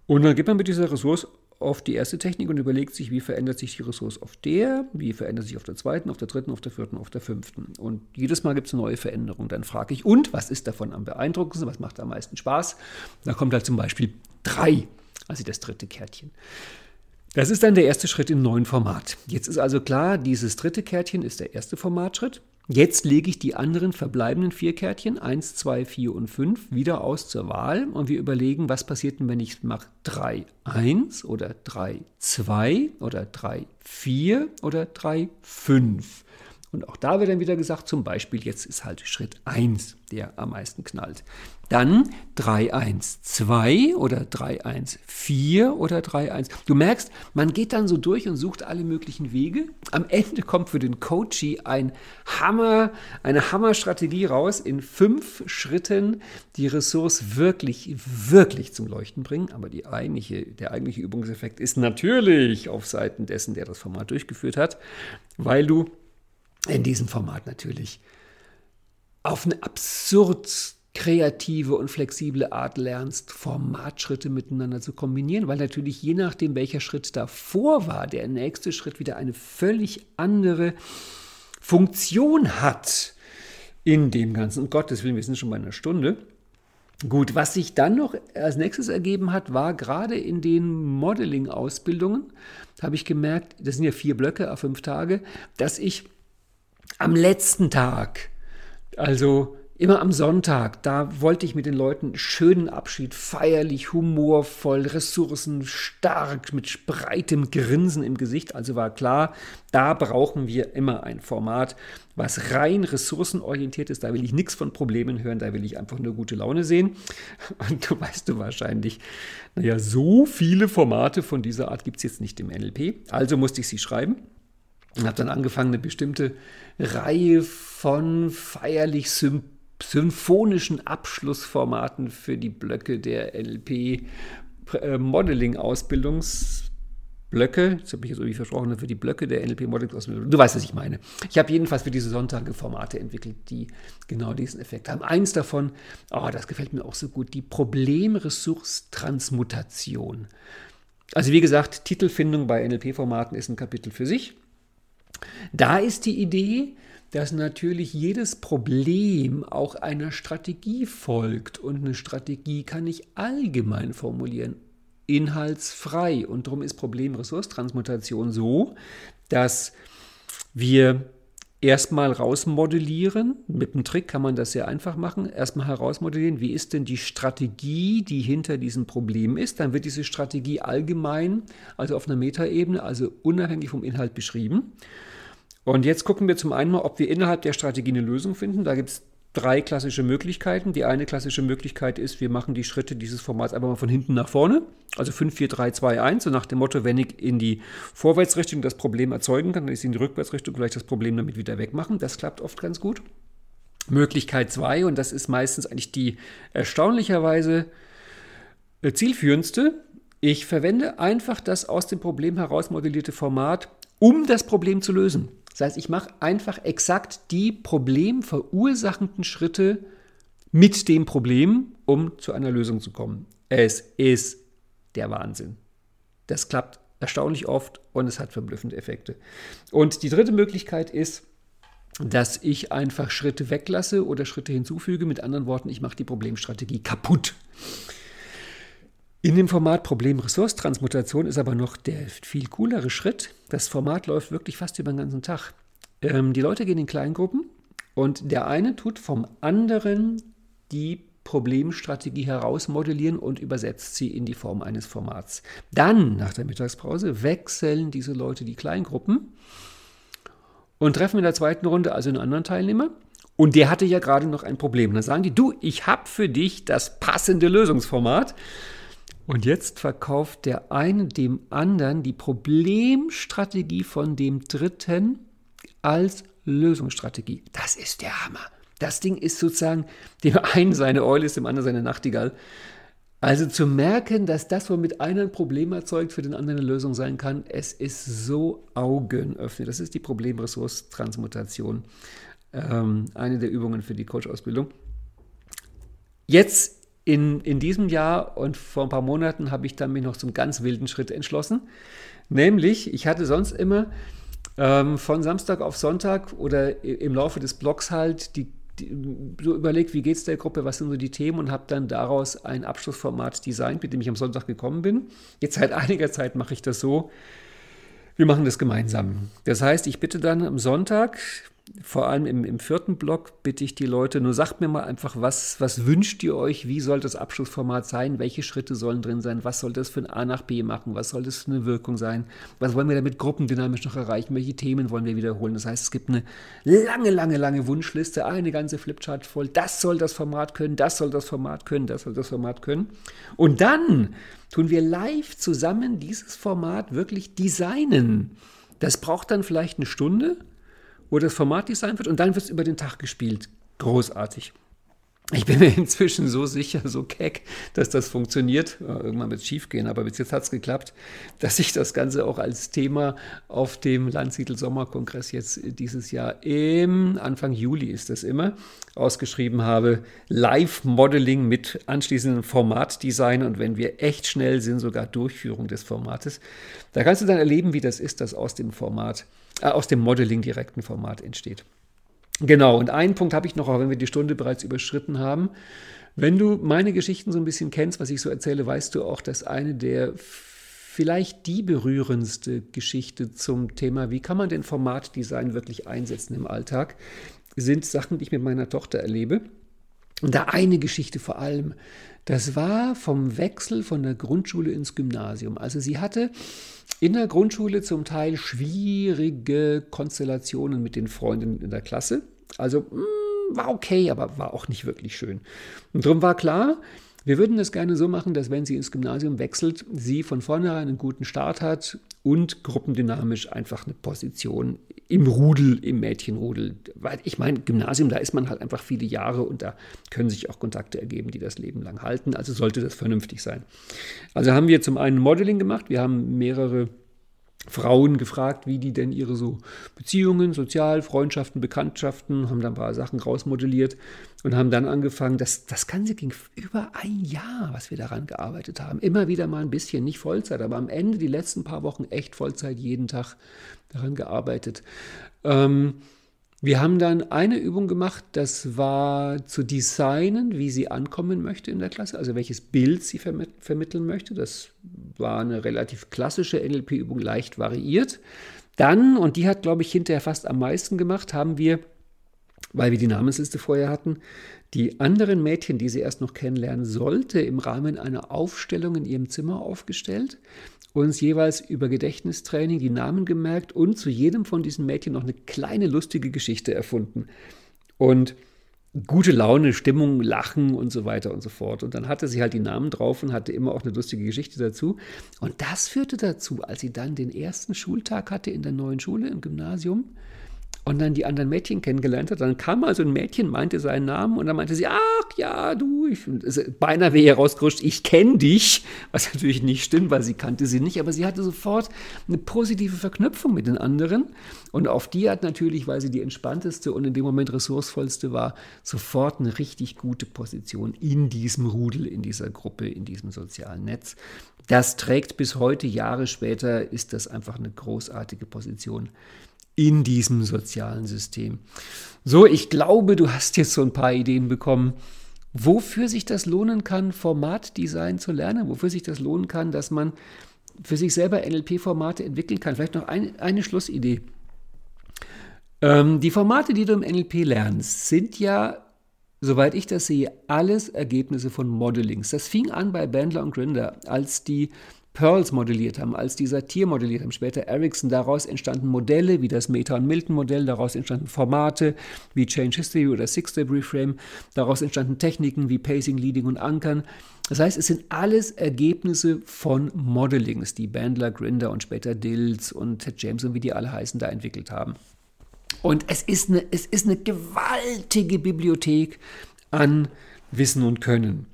Und dann gibt man mit dieser Ressource auf die erste Technik und überlegt sich, wie verändert sich die Ressource auf der, wie verändert sich auf der zweiten, auf der dritten, auf der vierten, auf der fünften. Und jedes Mal gibt es eine neue Veränderung. Dann frage ich, und was ist davon am beeindruckendsten, was macht am meisten Spaß? Da kommt halt zum Beispiel drei, also das dritte Kärtchen. Das ist dann der erste Schritt im neuen Format. Jetzt ist also klar, dieses dritte Kärtchen ist der erste Formatschritt. Jetzt lege ich die anderen verbleibenden vier Kärtchen, 1, 2, 4 und 5, wieder aus zur Wahl und wir überlegen, was passiert denn, wenn ich mache 3, 1 oder 3, 2 oder 3, 4 oder 3, 5. Und auch da wird dann wieder gesagt, zum Beispiel jetzt ist halt Schritt 1, der am meisten knallt. Dann 312 oder 314 oder 31. Du merkst, man geht dann so durch und sucht alle möglichen Wege. Am Ende kommt für den Coachie ein Hammer, eine Hammerstrategie raus, in fünf Schritten die Ressource wirklich, wirklich zum Leuchten bringen. Aber die eigentliche, der eigentliche Übungseffekt ist natürlich auf Seiten dessen, der das Format durchgeführt hat, weil du in diesem Format natürlich auf eine absurd kreative und flexible Art lernst, Formatschritte miteinander zu kombinieren, weil natürlich je nachdem, welcher Schritt davor war, der nächste Schritt wieder eine völlig andere Funktion hat in dem Ganzen. Um Gottes Willen, wir sind schon bei einer Stunde. Gut, was sich dann noch als nächstes ergeben hat, war gerade in den Modeling-Ausbildungen, habe ich gemerkt, das sind ja vier Blöcke auf fünf Tage, dass ich am letzten Tag, also immer am Sonntag, da wollte ich mit den Leuten schönen Abschied, feierlich, humorvoll, ressourcenstark, mit breitem Grinsen im Gesicht. Also war klar, da brauchen wir immer ein Format, was rein ressourcenorientiert ist. Da will ich nichts von Problemen hören, da will ich einfach nur gute Laune sehen. Und du weißt du wahrscheinlich, naja, so viele Formate von dieser Art gibt es jetzt nicht im NLP. Also musste ich sie schreiben und habe dann angefangen, eine bestimmte Reihe von feierlich symphonischen Abschlussformaten für die Blöcke der NLP äh, Modeling Ausbildungsblöcke Blöcke, das habe ich jetzt irgendwie versprochen, für die Blöcke der NLP Modeling Ausbildung. Du weißt, was ich meine. Ich habe jedenfalls für diese Sonntage Formate entwickelt, die genau diesen Effekt haben. Eins davon, oh, das gefällt mir auch so gut, die Problemressource-Transmutation. Also wie gesagt, Titelfindung bei NLP-Formaten ist ein Kapitel für sich. Da ist die Idee, dass natürlich jedes Problem auch einer Strategie folgt. Und eine Strategie kann ich allgemein formulieren, inhaltsfrei. Und darum ist Problem-Ressource-Transmutation so, dass wir erstmal rausmodellieren. Mit einem Trick kann man das sehr einfach machen. Erstmal herausmodellieren, wie ist denn die Strategie, die hinter diesem Problem ist. Dann wird diese Strategie allgemein, also auf einer Metaebene, also unabhängig vom Inhalt beschrieben. Und jetzt gucken wir zum einen mal, ob wir innerhalb der Strategie eine Lösung finden. Da gibt es drei klassische Möglichkeiten. Die eine klassische Möglichkeit ist, wir machen die Schritte dieses Formats einfach mal von hinten nach vorne. Also 5, 4, 3, 2, 1. So nach dem Motto, wenn ich in die Vorwärtsrichtung das Problem erzeugen kann, dann ist in die Rückwärtsrichtung vielleicht das Problem damit wieder wegmachen. Das klappt oft ganz gut. Möglichkeit 2, und das ist meistens eigentlich die erstaunlicherweise äh, zielführendste. Ich verwende einfach das aus dem Problem heraus modellierte Format, um das Problem zu lösen. Das heißt, ich mache einfach exakt die problemverursachenden Schritte mit dem Problem, um zu einer Lösung zu kommen. Es ist der Wahnsinn. Das klappt erstaunlich oft und es hat verblüffende Effekte. Und die dritte Möglichkeit ist, dass ich einfach Schritte weglasse oder Schritte hinzufüge. Mit anderen Worten, ich mache die Problemstrategie kaputt. In dem Format Problem-Ressource-Transmutation ist aber noch der viel coolere Schritt. Das Format läuft wirklich fast über den ganzen Tag. Ähm, die Leute gehen in Kleingruppen und der eine tut vom anderen die Problemstrategie herausmodellieren und übersetzt sie in die Form eines Formats. Dann, nach der Mittagspause, wechseln diese Leute die Kleingruppen und treffen in der zweiten Runde also einen anderen Teilnehmer. Und der hatte ja gerade noch ein Problem. dann sagen die, du, ich habe für dich das passende Lösungsformat. Und jetzt verkauft der eine dem anderen die Problemstrategie von dem dritten als Lösungsstrategie. Das ist der Hammer. Das Ding ist sozusagen, dem einen seine Eule ist, dem anderen seine Nachtigall. Also zu merken, dass das, womit einer ein Problem erzeugt, für den anderen eine Lösung sein kann, es ist so augenöffnend. Das ist die Problemressource-Transmutation. Ähm, eine der Übungen für die Coach-Ausbildung. Jetzt in, in diesem Jahr und vor ein paar Monaten habe ich dann mich noch zum ganz wilden Schritt entschlossen. Nämlich, ich hatte sonst immer ähm, von Samstag auf Sonntag oder im Laufe des Blogs halt die, die, so überlegt, wie geht es der Gruppe, was sind so die Themen und habe dann daraus ein Abschlussformat designt, mit dem ich am Sonntag gekommen bin. Jetzt seit einiger Zeit mache ich das so. Wir machen das gemeinsam. Das heißt, ich bitte dann am Sonntag vor allem im, im vierten Block bitte ich die Leute, nur sagt mir mal einfach, was, was wünscht ihr euch, wie soll das Abschlussformat sein, welche Schritte sollen drin sein, was soll das für ein A nach B machen, was soll das für eine Wirkung sein, was wollen wir damit gruppendynamisch noch erreichen, welche Themen wollen wir wiederholen. Das heißt, es gibt eine lange, lange, lange Wunschliste, eine ganze Flipchart voll, das soll das Format können, das soll das Format können, das soll das Format können. Und dann tun wir live zusammen dieses Format wirklich designen. Das braucht dann vielleicht eine Stunde wo das Format designt wird und dann wird es über den Tag gespielt. Großartig. Ich bin mir inzwischen so sicher, so keck, dass das funktioniert. Irgendwann wird es schief gehen, aber bis jetzt hat es geklappt, dass ich das Ganze auch als Thema auf dem Landsiedel Sommerkongress jetzt dieses Jahr im Anfang Juli ist das immer ausgeschrieben habe. Live-Modeling mit anschließendem Formatdesign und wenn wir echt schnell sind, sogar Durchführung des Formates. Da kannst du dann erleben, wie das ist, dass aus dem Format, äh, aus dem Modeling direkten Format entsteht. Genau, und einen Punkt habe ich noch, auch wenn wir die Stunde bereits überschritten haben. Wenn du meine Geschichten so ein bisschen kennst, was ich so erzähle, weißt du auch, dass eine der vielleicht die berührendste Geschichte zum Thema, wie kann man denn Formatdesign wirklich einsetzen im Alltag, sind Sachen, die ich mit meiner Tochter erlebe. Und da eine Geschichte vor allem, das war vom Wechsel von der Grundschule ins Gymnasium. Also sie hatte in der Grundschule zum Teil schwierige Konstellationen mit den Freunden in der Klasse. Also mh, hm, war okay, aber war auch nicht wirklich schön. Und darum war klar, wir würden es gerne so machen, dass wenn sie ins Gymnasium wechselt, sie von vornherein einen guten Start hat und gruppendynamisch einfach eine Position im Rudel, im Mädchenrudel. Weil ich meine, Gymnasium, da ist man halt einfach viele Jahre und da können sich auch Kontakte ergeben, die das Leben lang halten. Also sollte das vernünftig sein. Also haben wir zum einen Modeling gemacht, wir haben mehrere Frauen gefragt, wie die denn ihre so Beziehungen, Sozial, Freundschaften, Bekanntschaften, haben da ein paar Sachen rausmodelliert und haben dann angefangen, das, das Ganze ging über ein Jahr, was wir daran gearbeitet haben. Immer wieder mal ein bisschen, nicht Vollzeit, aber am Ende die letzten paar Wochen echt Vollzeit, jeden Tag daran gearbeitet. Ähm, wir haben dann eine Übung gemacht, das war zu designen, wie sie ankommen möchte in der Klasse, also welches Bild sie verm vermitteln möchte. Das war eine relativ klassische NLP-Übung, leicht variiert. Dann, und die hat, glaube ich, hinterher fast am meisten gemacht, haben wir, weil wir die Namensliste vorher hatten, die anderen Mädchen, die sie erst noch kennenlernen sollte, im Rahmen einer Aufstellung in ihrem Zimmer aufgestellt uns jeweils über Gedächtnistraining die Namen gemerkt und zu jedem von diesen Mädchen noch eine kleine lustige Geschichte erfunden. Und gute Laune, Stimmung, Lachen und so weiter und so fort. Und dann hatte sie halt die Namen drauf und hatte immer auch eine lustige Geschichte dazu. Und das führte dazu, als sie dann den ersten Schultag hatte in der neuen Schule im Gymnasium, und dann die anderen Mädchen kennengelernt hat. Dann kam also ein Mädchen, meinte seinen Namen und dann meinte sie, ach ja, du, ich, beinahe wäre hier rausgerutscht, ich kenne dich, was natürlich nicht stimmt, weil sie kannte sie nicht, aber sie hatte sofort eine positive Verknüpfung mit den anderen und auf die hat natürlich, weil sie die entspannteste und in dem Moment ressourcevollste war, sofort eine richtig gute Position in diesem Rudel, in dieser Gruppe, in diesem sozialen Netz. Das trägt bis heute, Jahre später, ist das einfach eine großartige Position in diesem sozialen System. So, ich glaube, du hast jetzt so ein paar Ideen bekommen, wofür sich das lohnen kann, Formatdesign zu lernen, wofür sich das lohnen kann, dass man für sich selber NLP-Formate entwickeln kann. Vielleicht noch ein, eine Schlussidee. Ähm, die Formate, die du im NLP lernst, sind ja, soweit ich das sehe, alles Ergebnisse von Modelings. Das fing an bei Bandler und Grinder, als die Pearls modelliert haben, als die Satir modelliert haben, später Ericsson. Daraus entstanden Modelle wie das Meta- und Milton-Modell, daraus entstanden Formate wie Change History oder Six-Step Reframe, daraus entstanden Techniken wie Pacing, Leading und Ankern. Das heißt, es sind alles Ergebnisse von Modelings, die Bandler, Grinder und später Dills und Ted James und wie die alle heißen, da entwickelt haben. Und es ist eine, es ist eine gewaltige Bibliothek an Wissen und Können.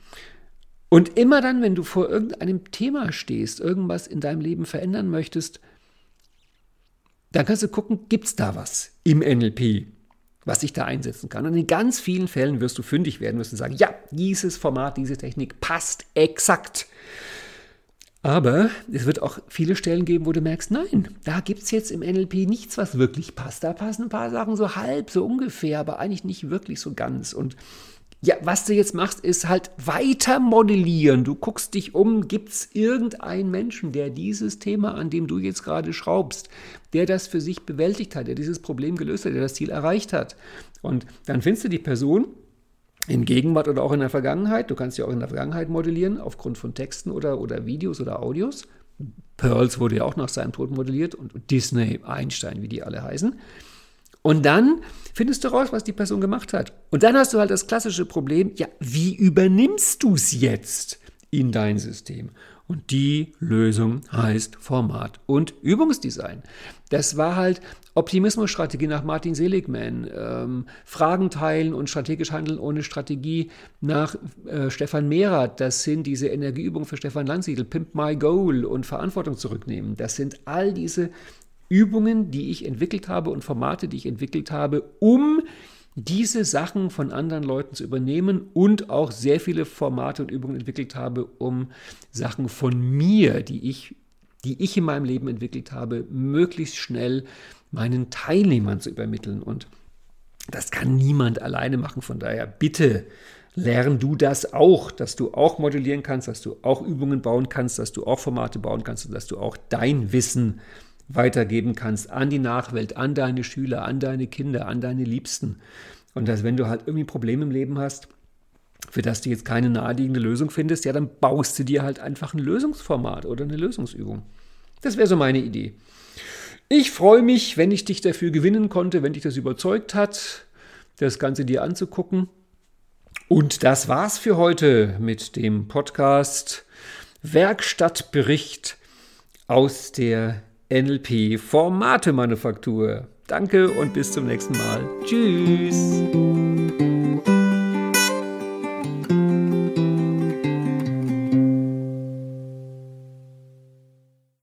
Und immer dann, wenn du vor irgendeinem Thema stehst, irgendwas in deinem Leben verändern möchtest, dann kannst du gucken, gibt es da was im NLP, was ich da einsetzen kann. Und in ganz vielen Fällen wirst du fündig werden, wirst du sagen, ja, dieses Format, diese Technik passt exakt. Aber es wird auch viele Stellen geben, wo du merkst, nein, da gibt es jetzt im NLP nichts, was wirklich passt. Da passen ein paar Sachen so halb, so ungefähr, aber eigentlich nicht wirklich so ganz. Und ja, was du jetzt machst, ist halt weiter modellieren. Du guckst dich um, gibt es irgendeinen Menschen, der dieses Thema, an dem du jetzt gerade schraubst, der das für sich bewältigt hat, der dieses Problem gelöst hat, der das Ziel erreicht hat. Und dann findest du die Person in Gegenwart oder auch in der Vergangenheit. Du kannst ja auch in der Vergangenheit modellieren, aufgrund von Texten oder, oder Videos oder Audios. Pearls wurde ja auch nach seinem Tod modelliert und Disney, Einstein, wie die alle heißen. Und dann findest du raus, was die Person gemacht hat. Und dann hast du halt das klassische Problem, ja, wie übernimmst du es jetzt in dein System? Und die Lösung heißt Format und Übungsdesign. Das war halt Optimismusstrategie nach Martin Seligman, ähm, Fragen teilen und strategisch handeln ohne Strategie nach äh, Stefan Mehrath. Das sind diese Energieübungen für Stefan Landsiedel, Pimp My Goal und Verantwortung zurücknehmen. Das sind all diese Übungen, die ich entwickelt habe und Formate, die ich entwickelt habe, um diese Sachen von anderen Leuten zu übernehmen und auch sehr viele Formate und Übungen entwickelt habe, um Sachen von mir, die ich, die ich in meinem Leben entwickelt habe, möglichst schnell meinen Teilnehmern zu übermitteln. Und das kann niemand alleine machen. Von daher bitte lern du das auch, dass du auch modellieren kannst, dass du auch Übungen bauen kannst, dass du auch Formate bauen kannst und dass du auch dein Wissen weitergeben kannst an die Nachwelt, an deine Schüler, an deine Kinder, an deine Liebsten. Und dass wenn du halt irgendwie Probleme im Leben hast, für das du jetzt keine naheliegende Lösung findest, ja, dann baust du dir halt einfach ein Lösungsformat oder eine Lösungsübung. Das wäre so meine Idee. Ich freue mich, wenn ich dich dafür gewinnen konnte, wenn dich das überzeugt hat, das Ganze dir anzugucken. Und das war's für heute mit dem Podcast Werkstattbericht aus der NLP Formate Manufaktur. Danke und bis zum nächsten Mal. Tschüss.